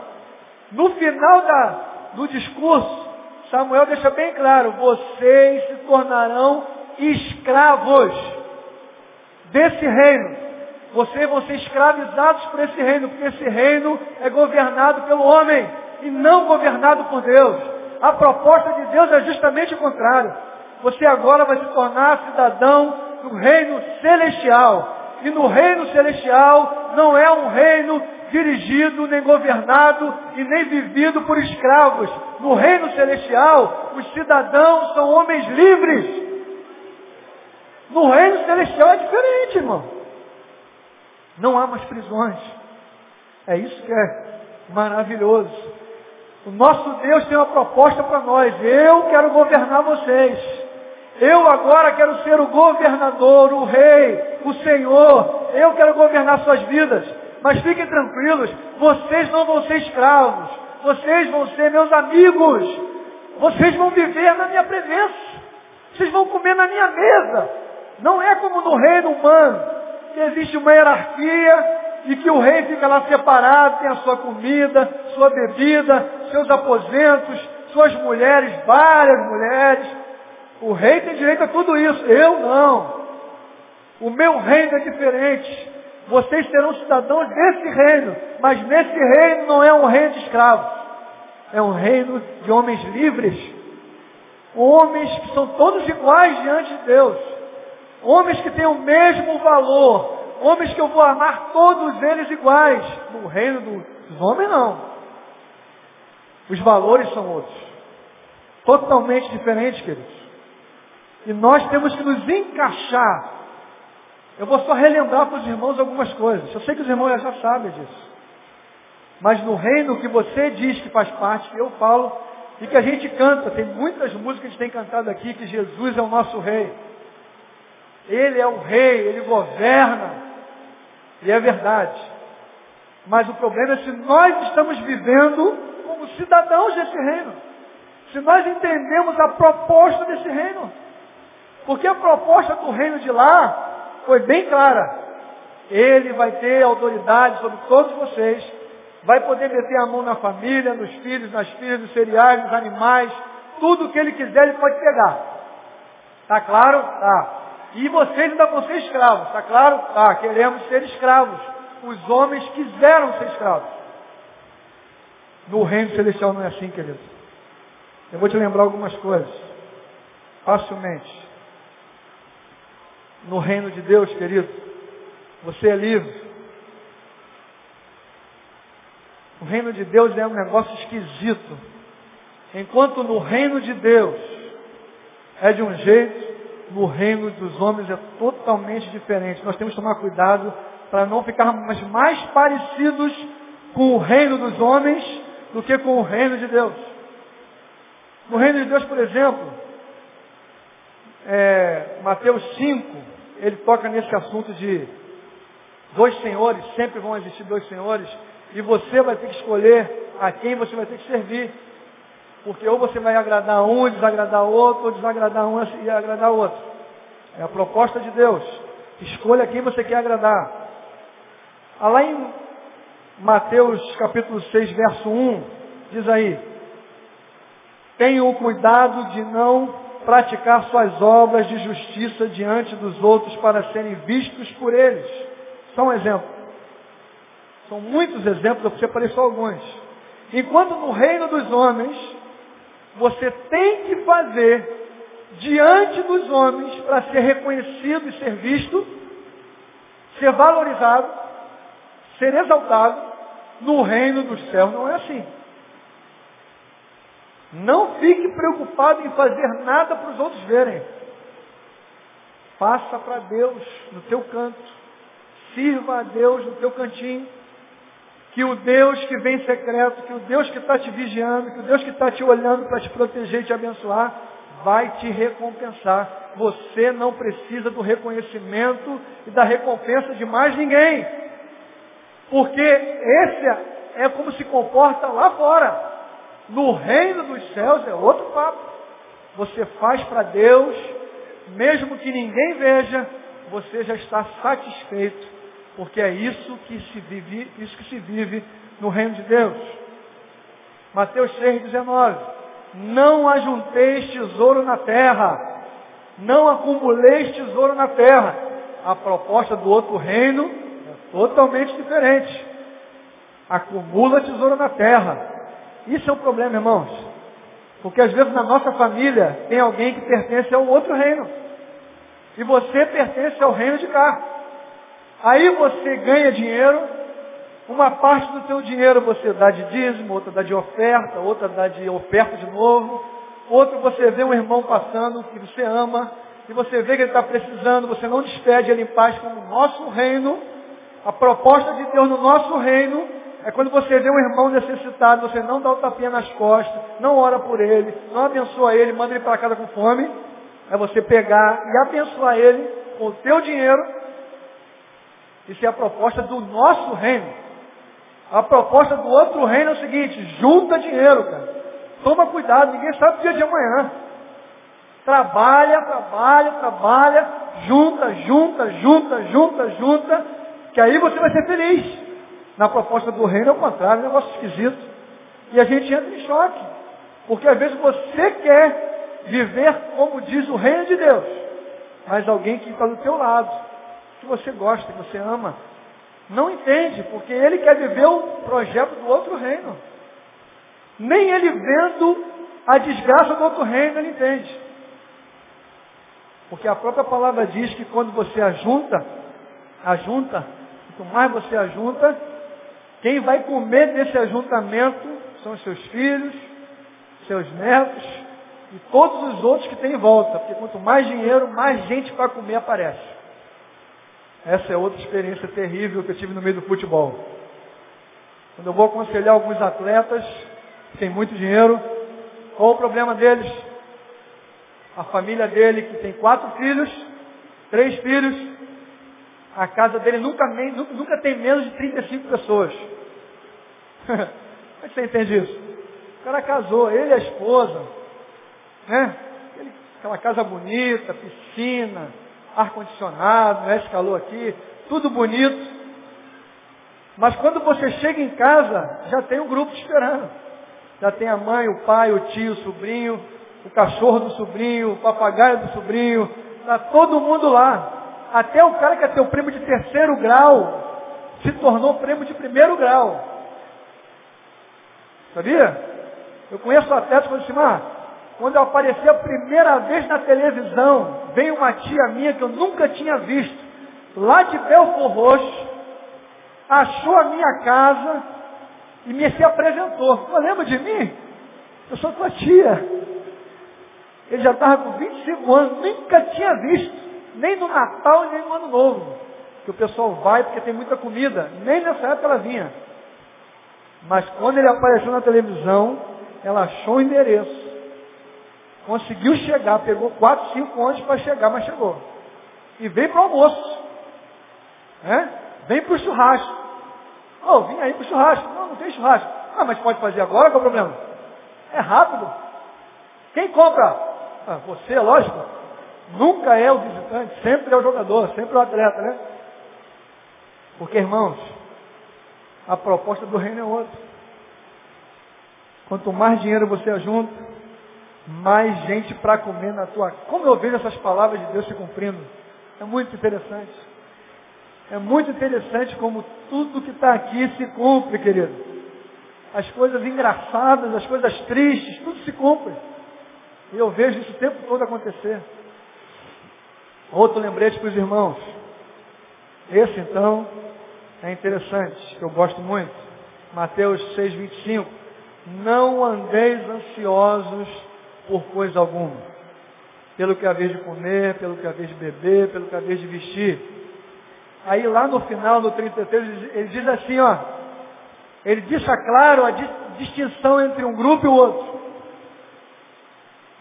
No final da, do discurso, Samuel deixa bem claro, vocês se tornarão escravos desse reino. Vocês vão ser escravizados por esse reino, porque esse reino é governado pelo homem e não governado por Deus. A proposta de Deus é justamente o contrário. Você agora vai se tornar cidadão do reino celestial. E no reino celestial não é um reino dirigido, nem governado e nem vivido por escravos. No reino celestial, os cidadãos são homens livres no reino celestial é diferente, irmão. Não há mais prisões. É isso que é maravilhoso. O nosso Deus tem uma proposta para nós. Eu quero governar vocês. Eu agora quero ser o governador, o rei, o Senhor. Eu quero governar suas vidas. Mas fiquem tranquilos, vocês não vão ser escravos. Vocês vão ser meus amigos. Vocês vão viver na minha presença. Vocês vão comer na minha mesa. Não é como no reino humano, que existe uma hierarquia e que o rei fica lá separado, tem a sua comida, sua bebida, seus aposentos, suas mulheres, várias mulheres. O rei tem direito a tudo isso. Eu não. O meu reino é diferente. Vocês serão cidadãos desse reino, mas nesse reino não é um reino de escravos. É um reino de homens livres. Homens que são todos iguais diante de Deus. Homens que têm o mesmo valor. Homens que eu vou amar todos eles iguais. No reino dos homens, não. Os valores são outros. Totalmente diferentes, queridos. E nós temos que nos encaixar. Eu vou só relembrar para os irmãos algumas coisas. Eu sei que os irmãos já sabem disso. Mas no reino que você diz que faz parte, que eu falo, e que a gente canta, tem muitas músicas que a gente tem cantado aqui, que Jesus é o nosso rei. Ele é o rei, ele governa. E é verdade. Mas o problema é se nós estamos vivendo como cidadãos desse reino. Se nós entendemos a proposta desse reino. Porque a proposta do reino de lá foi bem clara. Ele vai ter autoridade sobre todos vocês. Vai poder meter a mão na família, nos filhos, nas filhas, nos cereais, nos animais. Tudo que ele quiser, ele pode pegar. Tá claro? Tá. E vocês ainda vão ser escravos, está claro? Tá, queremos ser escravos. os homens quiseram ser escravos. No reino celestial não é assim, querido. Eu vou te lembrar algumas coisas. Facilmente. No reino de Deus, querido, você é livre. O reino de Deus é um negócio esquisito. Enquanto no reino de Deus é de um jeito, no reino dos homens é totalmente diferente. Nós temos que tomar cuidado para não ficarmos mais parecidos com o reino dos homens do que com o reino de Deus. No reino de Deus, por exemplo, é, Mateus 5, ele toca nesse assunto de dois senhores, sempre vão existir dois senhores, e você vai ter que escolher a quem você vai ter que servir. Porque ou você vai agradar um e desagradar outro, ou desagradar um e agradar outro. É a proposta de Deus. Escolha quem você quer agradar. Lá em Mateus capítulo 6, verso 1, diz aí, tenham o cuidado de não praticar suas obras de justiça diante dos outros para serem vistos por eles. Só um exemplo. São muitos exemplos, eu separei só alguns. Enquanto no reino dos homens, você tem que fazer diante dos homens para ser reconhecido e ser visto, ser valorizado, ser exaltado, no reino dos céus não é assim. Não fique preocupado em fazer nada para os outros verem. Faça para Deus no teu canto. Sirva a Deus no teu cantinho. Que o Deus que vem secreto, que o Deus que está te vigiando, que o Deus que está te olhando para te proteger e te abençoar, vai te recompensar. Você não precisa do reconhecimento e da recompensa de mais ninguém. Porque esse é como se comporta lá fora. No reino dos céus é outro papo. Você faz para Deus, mesmo que ninguém veja, você já está satisfeito, porque é isso que se vive, isso que se vive no reino de Deus. Mateus 6,19. Não ajunteis tesouro na terra, não acumuleis tesouro na terra. A proposta do outro reino é totalmente diferente. Acumula tesouro na terra. Isso é um problema, irmãos. Porque às vezes na nossa família tem alguém que pertence a um outro reino. E você pertence ao reino de cá. Aí você ganha dinheiro, uma parte do seu dinheiro você dá de dízimo, outra dá de oferta, outra dá de oferta de novo, outro você vê um irmão passando que você ama, e você vê que ele está precisando, você não despede ele em paz como o nosso reino, a proposta de Deus no nosso reino é quando você vê um irmão necessitado, você não dá o tapinha nas costas, não ora por ele, não abençoa ele, manda ele para casa com fome. É você pegar e abençoar ele com o teu dinheiro. Isso é a proposta do nosso reino. A proposta do outro reino é o seguinte, junta dinheiro, cara. Toma cuidado, ninguém sabe o dia de amanhã. Trabalha, trabalha, trabalha, junta, junta, junta, junta, junta, que aí você vai ser feliz. Na proposta do reino é o contrário, é um negócio esquisito. E a gente entra em choque. Porque às vezes você quer viver como diz o reino de Deus. Mas alguém que está do teu lado, que você gosta, que você ama, não entende, porque ele quer viver o projeto do outro reino. Nem ele vendo a desgraça do outro reino, ele entende. Porque a própria palavra diz que quando você ajunta, ajunta, quanto mais você ajunta, quem vai comer desse ajuntamento são os seus filhos, seus netos e todos os outros que tem em volta. Porque quanto mais dinheiro, mais gente para comer aparece. Essa é outra experiência terrível que eu tive no meio do futebol. Quando eu vou aconselhar alguns atletas que têm muito dinheiro, qual o problema deles? A família dele que tem quatro filhos, três filhos, a casa dele nunca, nunca tem menos de 35 pessoas. Como é que você entende isso? O cara casou, ele e a esposa, né? aquela casa bonita, piscina, ar-condicionado, né? esse calor aqui, tudo bonito. Mas quando você chega em casa, já tem um grupo esperando. Já tem a mãe, o pai, o tio, o sobrinho, o cachorro do sobrinho, o papagaio do sobrinho, está todo mundo lá. Até o cara que é teu primo de terceiro grau se tornou prêmio de primeiro grau. Sabia? Eu conheço atletas que falam assim, ah, quando eu apareci a primeira vez na televisão, veio uma tia minha que eu nunca tinha visto, lá de Belfor Roxo, achou a minha casa e me se apresentou. Não lembra de mim? Eu sou tua tia. Ele já estava com 25 anos, nunca tinha visto, nem no Natal nem no Ano Novo. Que o pessoal vai porque tem muita comida. Nem nessa época ela vinha. Mas quando ele apareceu na televisão, ela achou o endereço. Conseguiu chegar, pegou quatro, cinco anos para chegar, mas chegou. E veio para o almoço. É? Vem para o churrasco. Oh, vim aí para o churrasco. Não, não tem churrasco. Ah, mas pode fazer agora, qual é o problema? É rápido. Quem compra? Ah, você, lógico. Nunca é o visitante, sempre é o jogador, sempre é o atleta, né? Porque, irmãos, a proposta do reino é outra. Quanto mais dinheiro você ajunta, mais gente para comer na tua. Como eu vejo essas palavras de Deus se cumprindo? É muito interessante. É muito interessante como tudo que está aqui se cumpre, querido. As coisas engraçadas, as coisas tristes, tudo se cumpre. E eu vejo isso o tempo todo acontecer. Outro lembrete para os irmãos. Esse então é interessante, que eu gosto muito. Mateus 6, 25. Não andeis ansiosos por coisa alguma. Pelo que haver de comer, pelo que haver de beber, pelo que haver de vestir. Aí lá no final, no 33, ele diz assim, ó. Ele deixa claro a distinção entre um grupo e o outro.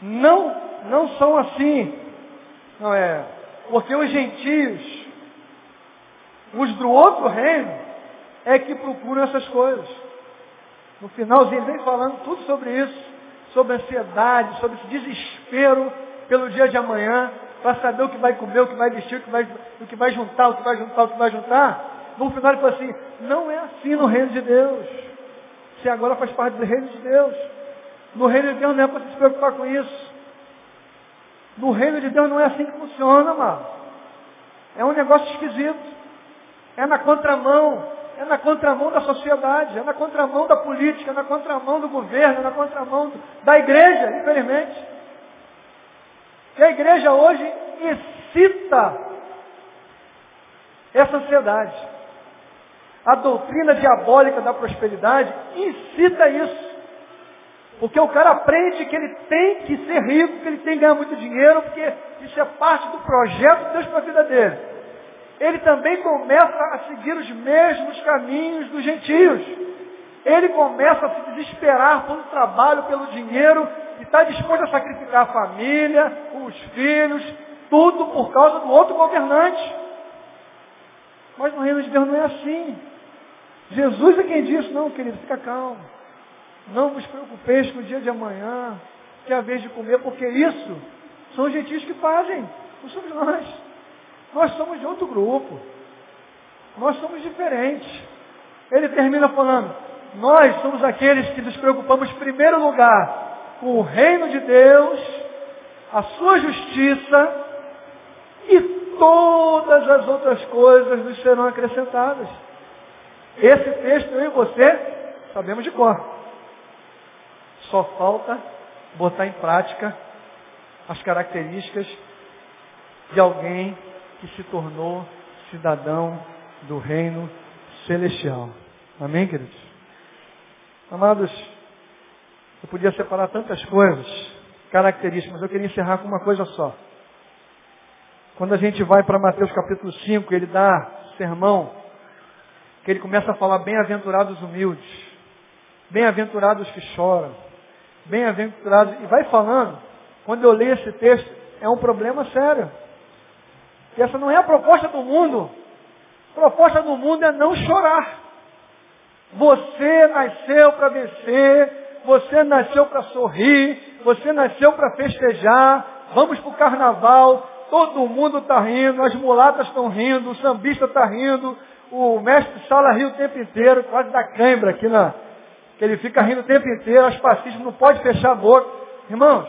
Não, não são assim. Não é. Porque os gentios, os do outro reino, é que procuram essas coisas. No finalzinho ele vem falando tudo sobre isso sobre ansiedade, sobre esse desespero pelo dia de amanhã, para saber o que vai comer, o que vai vestir, o que vai, o que vai juntar, o que vai juntar, o que vai juntar. No final ele fala assim, não é assim no reino de Deus. Você agora faz parte do reino de Deus. No reino de Deus não é para se preocupar com isso. No reino de Deus não é assim que funciona, mano. É um negócio esquisito. É na contramão é na contramão da sociedade, é na contramão da política, é na contramão do governo, é na contramão da igreja, infelizmente. E a igreja hoje excita essa ansiedade. A doutrina diabólica da prosperidade incita isso. Porque o cara aprende que ele tem que ser rico, que ele tem que ganhar muito dinheiro, porque isso é parte do projeto de Deus para a vida dele ele também começa a seguir os mesmos caminhos dos gentios. Ele começa a se desesperar pelo trabalho, pelo dinheiro, e está disposto a sacrificar a família, os filhos, tudo por causa do outro governante. Mas no reino de Deus não é assim. Jesus é quem disse, não, querido, fica calmo. Não vos preocupeis com o dia de amanhã, que é a vez de comer, porque isso são os gentios que fazem, não somos nós. Nós somos de outro grupo. Nós somos diferentes. Ele termina falando, nós somos aqueles que nos preocupamos em primeiro lugar com o reino de Deus, a sua justiça e todas as outras coisas nos serão acrescentadas. Esse texto eu e você sabemos de cor. Só falta botar em prática as características de alguém que se tornou cidadão do reino celestial. Amém, queridos? Amados, eu podia separar tantas coisas, características, mas eu queria encerrar com uma coisa só. Quando a gente vai para Mateus capítulo 5, ele dá sermão, que ele começa a falar bem-aventurados humildes, bem-aventurados que choram, bem-aventurados, e vai falando, quando eu leio esse texto, é um problema sério. E essa não é a proposta do mundo. A proposta do mundo é não chorar. Você nasceu para vencer, você nasceu para sorrir, você nasceu para festejar. Vamos para o carnaval, todo mundo está rindo, as mulatas estão rindo, o sambista está rindo, o mestre de sala ri o tempo inteiro, quase dá cãibra aqui na. que ele fica rindo o tempo inteiro, as passistas não pode fechar a boca. Irmãos,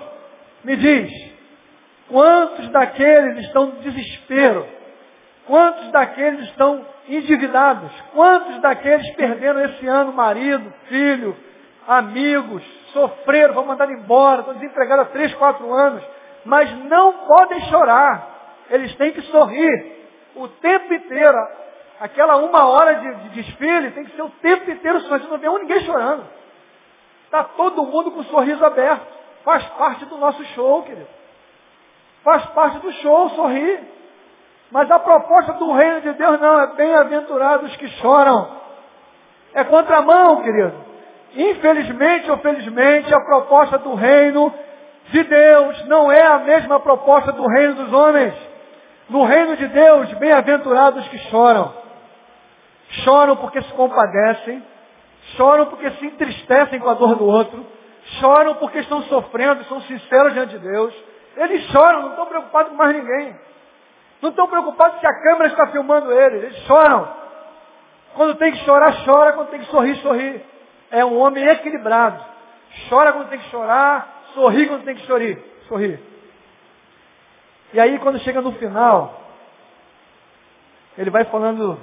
me diz, Quantos daqueles estão no desespero? Quantos daqueles estão endividados? Quantos daqueles perderam esse ano marido, filho, amigos, sofreram, vão mandar embora, estão desempregados há três, quatro anos, mas não podem chorar. Eles têm que sorrir o tempo inteiro. Aquela uma hora de, de desfile tem que ser o tempo inteiro sorrindo. Não vê ninguém chorando. Está todo mundo com o sorriso aberto. Faz parte do nosso show, querido. Faz parte do show sorrir. Mas a proposta do reino de Deus não é bem-aventurados que choram. É contramão, querido. Infelizmente ou felizmente, a proposta do reino de Deus não é a mesma proposta do reino dos homens. No reino de Deus, bem-aventurados que choram. Choram porque se compadecem, choram porque se entristecem com a dor do outro, choram porque estão sofrendo, são sinceros diante de Deus. Eles choram, não estão preocupados com mais ninguém. Não estão preocupados se a câmera está filmando eles. Eles choram. Quando tem que chorar, chora. Quando tem que sorrir, sorri. É um homem equilibrado. Chora quando tem que chorar, sorri quando tem que sorrir. sorrir. E aí quando chega no final, ele vai falando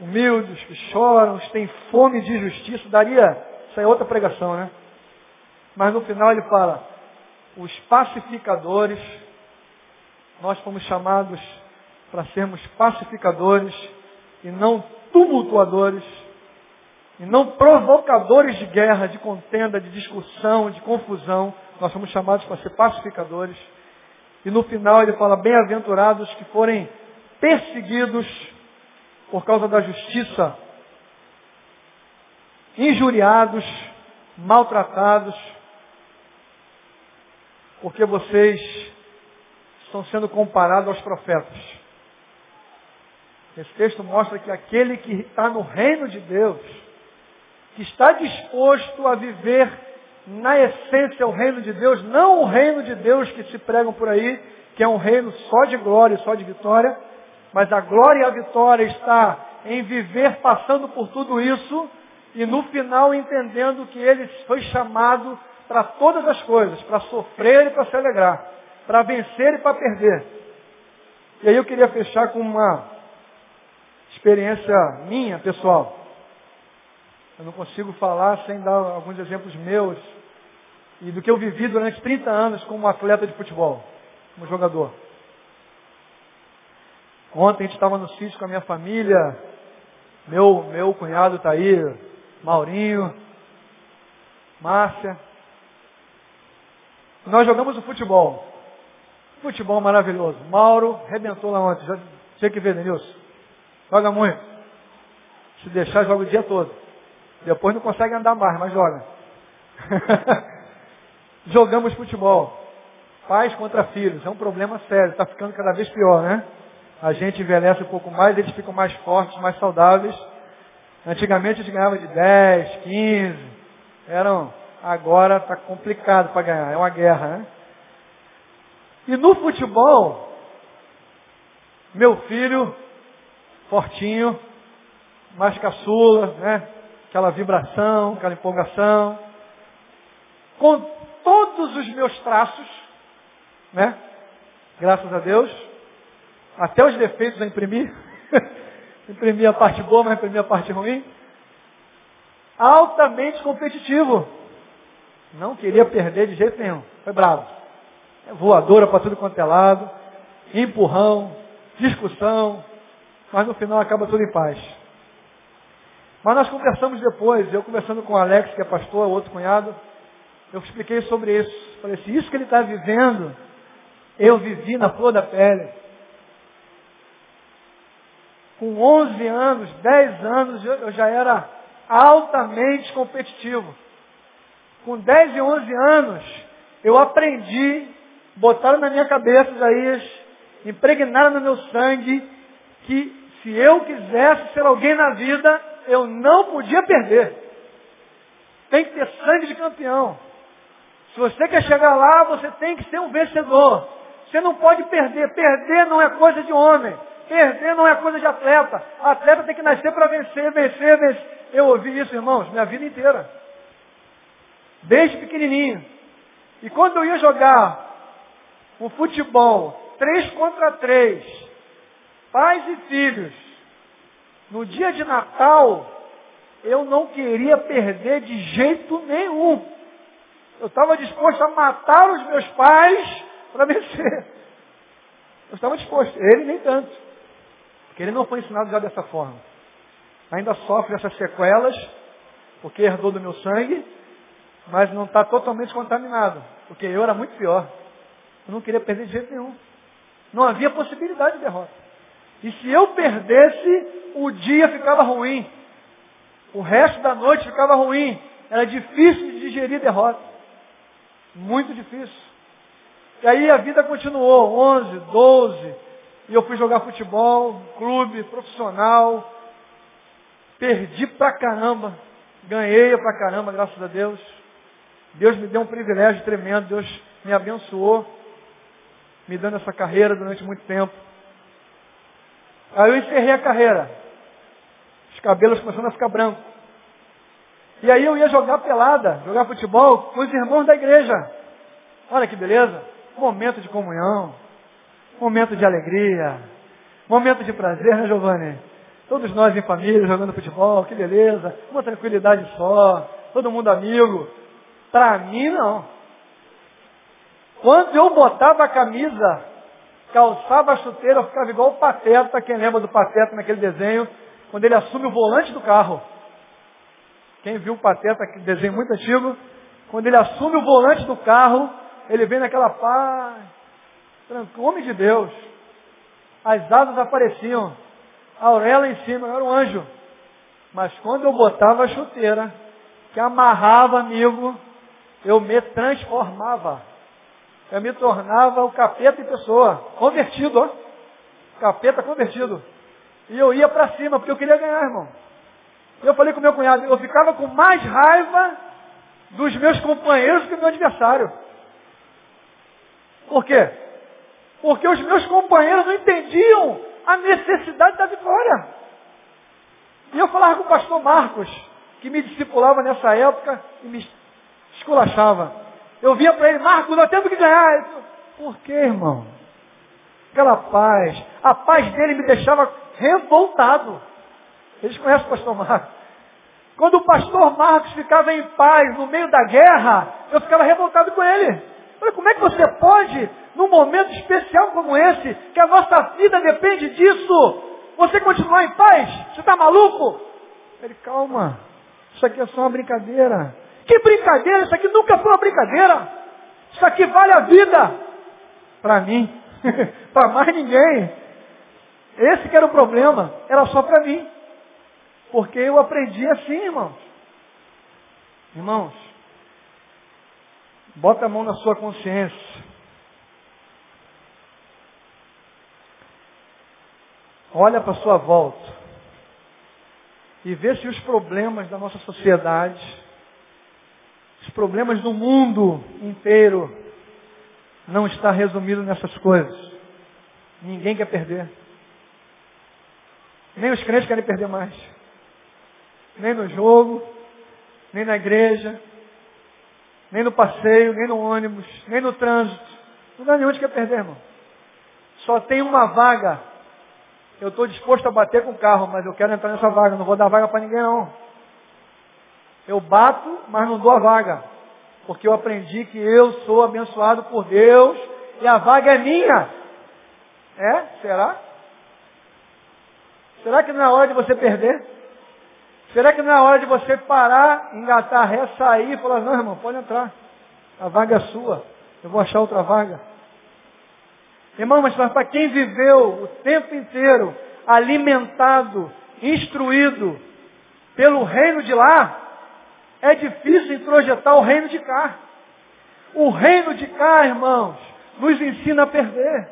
humildes, que choram, que têm fome de justiça. Daria, isso é outra pregação, né? Mas no final ele fala, os pacificadores, nós fomos chamados para sermos pacificadores e não tumultuadores, e não provocadores de guerra, de contenda, de discussão, de confusão. Nós somos chamados para ser pacificadores. E no final ele fala, bem-aventurados que forem perseguidos por causa da justiça, injuriados, maltratados, porque vocês estão sendo comparados aos profetas. Esse texto mostra que aquele que está no reino de Deus, que está disposto a viver na essência o reino de Deus, não o reino de Deus que se pregam por aí, que é um reino só de glória, só de vitória, mas a glória e a vitória está em viver passando por tudo isso e no final entendendo que ele foi chamado para todas as coisas, para sofrer e para se alegrar, para vencer e para perder. E aí eu queria fechar com uma experiência minha, pessoal. Eu não consigo falar sem dar alguns exemplos meus e do que eu vivi durante 30 anos como atleta de futebol, como jogador. Ontem a gente estava no sítio com a minha família, meu, meu cunhado está aí, Maurinho, Márcia. Nós jogamos o futebol. Futebol maravilhoso. Mauro rebentou lá ontem. Já tinha que ver, Denilson. Joga muito. Se deixar, joga o dia todo. Depois não consegue andar mais, mas joga. Jogamos futebol. Pais contra filhos. É um problema sério. Está ficando cada vez pior, né? A gente envelhece um pouco mais, eles ficam mais fortes, mais saudáveis. Antigamente a gente ganhava de 10, 15. Eram, agora está complicado para ganhar. É uma guerra, né? E no futebol, meu filho fortinho, mais caçula, né? Aquela vibração, aquela empolgação. Com todos os meus traços, né? Graças a Deus. Até os defeitos a imprimir. imprimir a parte boa, mas imprimir a parte ruim. Altamente competitivo. Não queria perder de jeito nenhum. Foi bravo. É voadora para tudo quanto é lado. Empurrão, discussão, mas no final acaba tudo em paz. Mas nós conversamos depois, eu conversando com o Alex, que é pastor, outro cunhado, eu expliquei sobre isso. Falei assim, isso que ele está vivendo, eu vivi na flor da pele. Com 11 anos, 10 anos, eu já era altamente competitivo. Com 10 e 11 anos, eu aprendi, botaram na minha cabeça, Isaías, impregnaram no meu sangue, que se eu quisesse ser alguém na vida, eu não podia perder. Tem que ter sangue de campeão. Se você quer chegar lá, você tem que ser um vencedor. Você não pode perder. Perder não é coisa de homem. Perder não é coisa de atleta. Atleta tem que nascer para vencer, vencer, vencer. Eu ouvi isso, irmãos, minha vida inteira. Desde pequenininho. E quando eu ia jogar um futebol, três contra três, pais e filhos. No dia de Natal, eu não queria perder de jeito nenhum. Eu estava disposto a matar os meus pais para vencer. Eu estava disposto. Ele nem tanto. Porque ele não foi ensinado já dessa forma. Ainda sofre essas sequelas, porque herdou do meu sangue, mas não está totalmente contaminado. Porque eu era muito pior. Eu não queria perder de jeito nenhum. Não havia possibilidade de derrota. E se eu perdesse, o dia ficava ruim. O resto da noite ficava ruim. Era difícil de digerir derrota. Muito difícil. E aí a vida continuou, 11, 12. E eu fui jogar futebol, clube, profissional. Perdi pra caramba. Ganhei pra caramba, graças a Deus. Deus me deu um privilégio tremendo. Deus me abençoou me dando essa carreira durante muito tempo. Aí eu encerrei a carreira. Os cabelos começando a ficar brancos. E aí eu ia jogar pelada, jogar futebol com os irmãos da igreja. Olha que beleza. Momento de comunhão. Momento de alegria. Momento de prazer, né, Giovanni? Todos nós em família jogando futebol, que beleza. Uma tranquilidade só. Todo mundo amigo. Para mim, não. Quando eu botava a camisa, calçava a chuteira, eu ficava igual o Pateta, quem lembra do Pateta naquele desenho, quando ele assume o volante do carro. Quem viu o Pateta, aquele desenho muito antigo, quando ele assume o volante do carro, ele vem naquela paz, homem de Deus. As asas apareciam, a em cima, eu era um anjo. Mas quando eu botava a chuteira, que amarrava, amigo, eu me transformava eu me tornava o capeta em pessoa, convertido, ó. Capeta convertido. E eu ia para cima, porque eu queria ganhar, irmão. E eu falei com meu cunhado, eu ficava com mais raiva dos meus companheiros que do meu adversário. Por quê? Porque os meus companheiros não entendiam a necessidade da vitória. E eu falava com o pastor Marcos, que me discipulava nessa época e me esculachava. Eu via para ele, Marcos, nós temos que ganhar. Ele, Por quê, irmão? Aquela paz. A paz dele me deixava revoltado. Eles conhecem o pastor Marcos. Quando o pastor Marcos ficava em paz no meio da guerra, eu ficava revoltado com ele. Falei, como é que você pode, num momento especial como esse, que a nossa vida depende disso, você continuar em paz? Você está maluco? Ele, calma, isso aqui é só uma brincadeira. Que brincadeira, isso aqui nunca foi uma brincadeira. Isso aqui vale a vida. Para mim. para mais ninguém. Esse que era o problema. Era só para mim. Porque eu aprendi assim, irmãos. Irmãos, bota a mão na sua consciência. Olha para sua volta. E vê se os problemas da nossa sociedade problemas do mundo inteiro não está resumido nessas coisas. Ninguém quer perder. Nem os crentes querem perder mais. Nem no jogo, nem na igreja, nem no passeio, nem no ônibus, nem no trânsito. Dá nenhum de quer perder, irmão. Só tem uma vaga. Eu estou disposto a bater com o carro, mas eu quero entrar nessa vaga. Não vou dar vaga para ninguém, não. Eu bato, mas não dou a vaga. Porque eu aprendi que eu sou abençoado por Deus e a vaga é minha. É? Será? Será que não é hora de você perder? Será que não é hora de você parar, engatar ré, sair e falar, não, irmão, pode entrar. A vaga é sua. Eu vou achar outra vaga. Irmão, mas para quem viveu o tempo inteiro alimentado, instruído pelo reino de lá, é difícil introjetar o reino de cá. O reino de cá, irmãos, nos ensina a perder.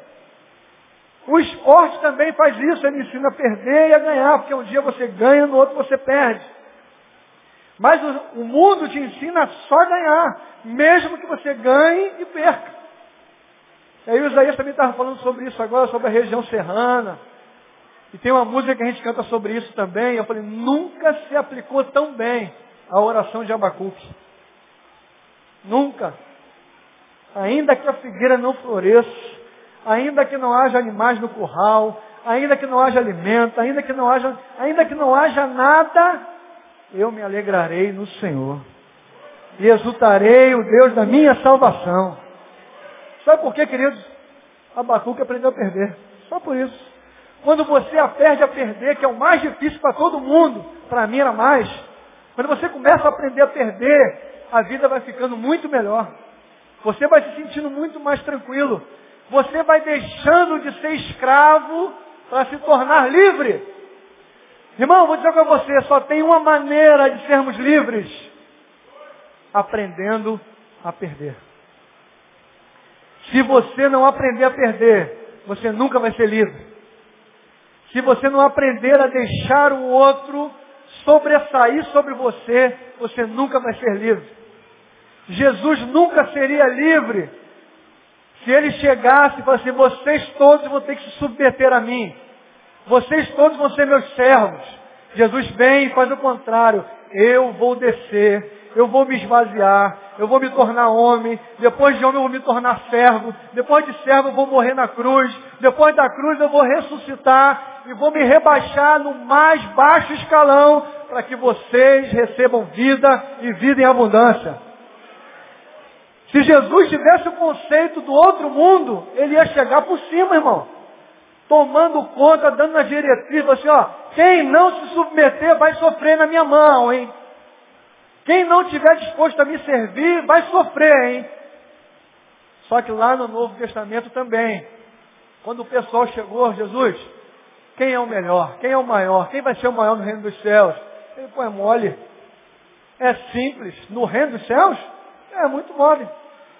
O esporte também faz isso, ele ensina a perder e a ganhar, porque um dia você ganha, no outro você perde. Mas o, mundo te ensina só a ganhar, mesmo que você ganhe e perca. E aí o Isaías também estava falando sobre isso agora, sobre a região serrana. E tem uma música que a gente canta sobre isso também. Eu falei, nunca se aplicou tão bem a oração de Abacuque. Nunca. Ainda que a figueira não floresça, ainda que não haja animais no curral, ainda que não haja alimento, ainda que não haja, ainda que não haja nada, eu me alegrarei no Senhor. E exultarei o Deus da minha salvação. Sabe por quê, queridos? Abacuque aprendeu a perder. Só por isso. Quando você aprende a perder, que é o mais difícil para todo mundo, para mim era mais. Quando você começa a aprender a perder, a vida vai ficando muito melhor. Você vai se sentindo muito mais tranquilo. Você vai deixando de ser escravo para se tornar livre. Irmão, vou dizer para você, só tem uma maneira de sermos livres. Aprendendo a perder. Se você não aprender a perder, você nunca vai ser livre. Se você não aprender a deixar o outro sobressair sobre você, você nunca vai ser livre. Jesus nunca seria livre se ele chegasse e falasse, vocês todos vão ter que se submeter a mim. Vocês todos vão ser meus servos. Jesus vem e faz o contrário. Eu vou descer, eu vou me esvaziar, eu vou me tornar homem, depois de homem eu vou me tornar servo, depois de servo eu vou morrer na cruz, depois da cruz eu vou ressuscitar e vou me rebaixar no mais baixo escalão para que vocês recebam vida e vida em abundância. Se Jesus tivesse o conceito do outro mundo, ele ia chegar por cima, irmão. Tomando conta, dando a diretriz, assim, ó, quem não se submeter vai sofrer na minha mão, hein? Quem não estiver disposto a me servir, vai sofrer, hein? Só que lá no Novo Testamento também, quando o pessoal chegou, Jesus, quem é o melhor? Quem é o maior? Quem vai ser o maior no reino dos céus? Ele, pô, é mole. É simples. No reino dos céus? É muito mole.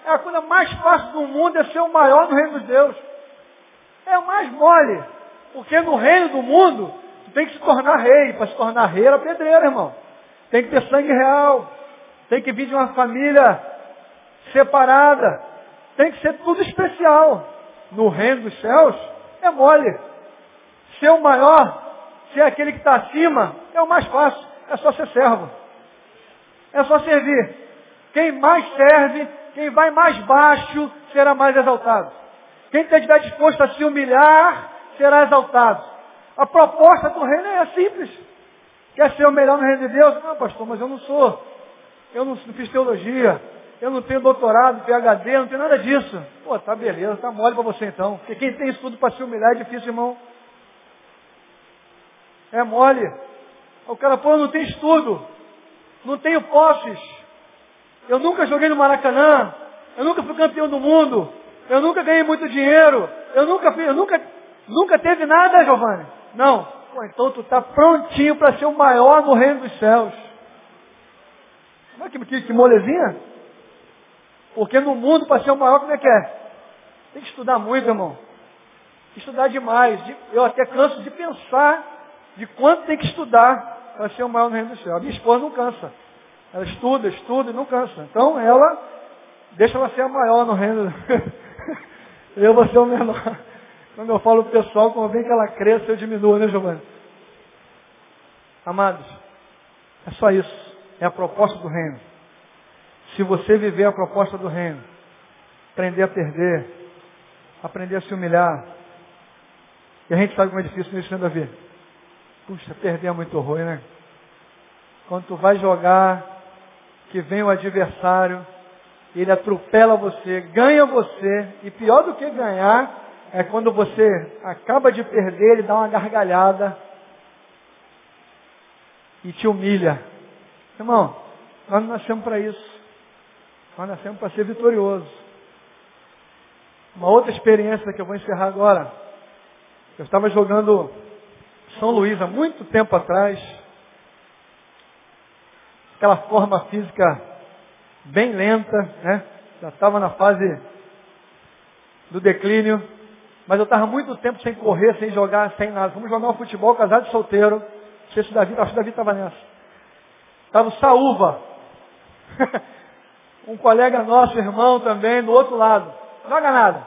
É a coisa mais fácil do mundo é ser o maior no reino dos Deus. É o mais mole. Porque no reino do mundo, tu tem que se tornar rei. Para se tornar rei era pedreiro, irmão. Tem que ter sangue real. Tem que vir de uma família separada. Tem que ser tudo especial. No reino dos céus, é mole. Ser o maior, ser aquele que está acima, é o mais fácil. É só ser servo. É só servir. Quem mais serve, quem vai mais baixo, será mais exaltado. Quem estiver disposto a se humilhar, será exaltado. A proposta do reino é simples. Quer ser o melhor no reino de Deus? Não, pastor, mas eu não sou. Eu não, não fiz teologia. Eu não tenho doutorado, PHD, não tenho nada disso. Pô, tá beleza, tá mole para você então. Porque quem tem isso tudo para se humilhar é difícil, irmão. É mole. O cara, pô, não tem estudo. Não tenho posses. Eu nunca joguei no Maracanã. Eu nunca fui campeão do mundo. Eu nunca ganhei muito dinheiro. Eu nunca fiz, eu nunca, nunca teve nada, Giovanni. Não. Pô, então tu está prontinho para ser o maior no reino dos céus. Olha que, que, que molezinha. Porque no mundo, para ser o maior, como é que é? Tem que estudar muito, irmão. Estudar demais. Eu até canso de pensar de quanto tem que estudar para ser o maior no reino do céu. A minha esposa não cansa. Ela estuda, estuda e não cansa. Então ela deixa ela ser a maior no reino. eu vou ser o menor. Quando eu falo pessoal, convém que ela cresça, eu diminuo, né, Giovanni? Amados, é só isso. É a proposta do reino. Se você viver a proposta do reino, aprender a perder, aprender a se humilhar, e a gente sabe como é difícil isso, né, Davi? Puxa, perder é muito ruim, né? Quando tu vai jogar, que vem o adversário, ele atropela você, ganha você, e pior do que ganhar, é quando você acaba de perder, ele dá uma gargalhada e te humilha. Irmão, nós não nascemos para isso. Nós nascemos para ser vitorioso. Uma outra experiência que eu vou encerrar agora. Eu estava jogando são Luís há muito tempo atrás. Aquela forma física bem lenta, né? Já estava na fase do declínio. Mas eu estava muito tempo sem correr, sem jogar, sem nada. Vamos jogar um futebol casado e solteiro. Não sei se o Davi, acho que Davi estava nessa. Estava o Saúva. um colega nosso, irmão também, do outro lado. Joga nada.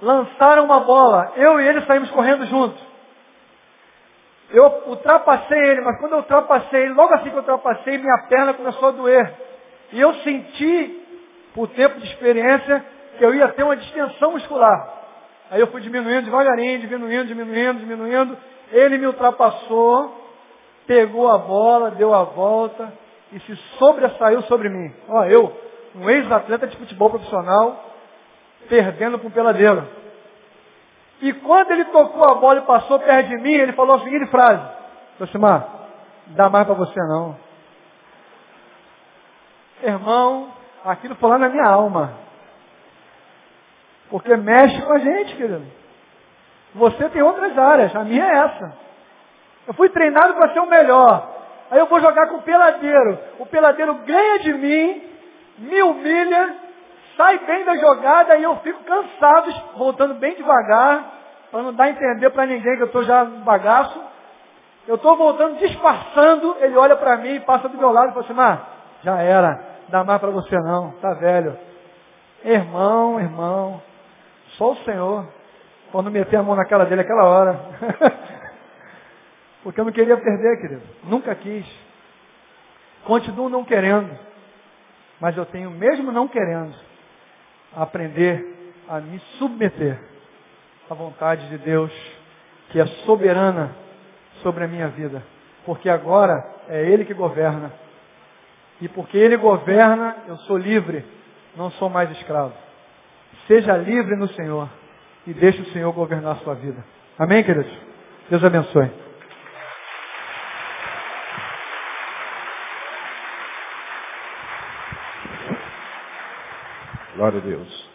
Lançaram uma bola. Eu e ele saímos correndo juntos. Eu ultrapassei ele, mas quando eu ultrapassei ele, logo assim que eu ultrapassei, minha perna começou a doer. E eu senti, por tempo de experiência, eu ia ter uma distensão muscular. Aí eu fui diminuindo devagarinho, diminuindo, diminuindo, diminuindo. Ele me ultrapassou, pegou a bola, deu a volta e se sobressaiu sobre mim. Ó, eu, um ex-atleta de futebol profissional, perdendo para um peladeiro. E quando ele tocou a bola e passou perto de mim, ele falou a seguinte frase. Josimar, dá mais para você não. Irmão, aquilo foi lá na minha alma. Porque mexe com a gente, querido. Você tem outras áreas, a minha é essa. Eu fui treinado para ser o melhor. Aí eu vou jogar com o peladeiro. O peladeiro ganha de mim, me humilha, sai bem da jogada e eu fico cansado, voltando bem devagar, para não dar a entender para ninguém que eu estou já bagaço. Eu estou voltando disfarçando, ele olha para mim e passa do meu lado e fala assim, Mar, já era, dá mais para você não, tá velho. Irmão, irmão, só o Senhor, quando meter a mão na cara dele aquela hora. Porque eu não queria perder, querido. Nunca quis. Continuo não querendo. Mas eu tenho, mesmo não querendo, aprender a me submeter à vontade de Deus, que é soberana sobre a minha vida. Porque agora é Ele que governa. E porque Ele governa, eu sou livre, não sou mais escravo. Seja livre no Senhor e deixe o Senhor governar a sua vida. Amém, queridos? Deus abençoe. Glória a Deus.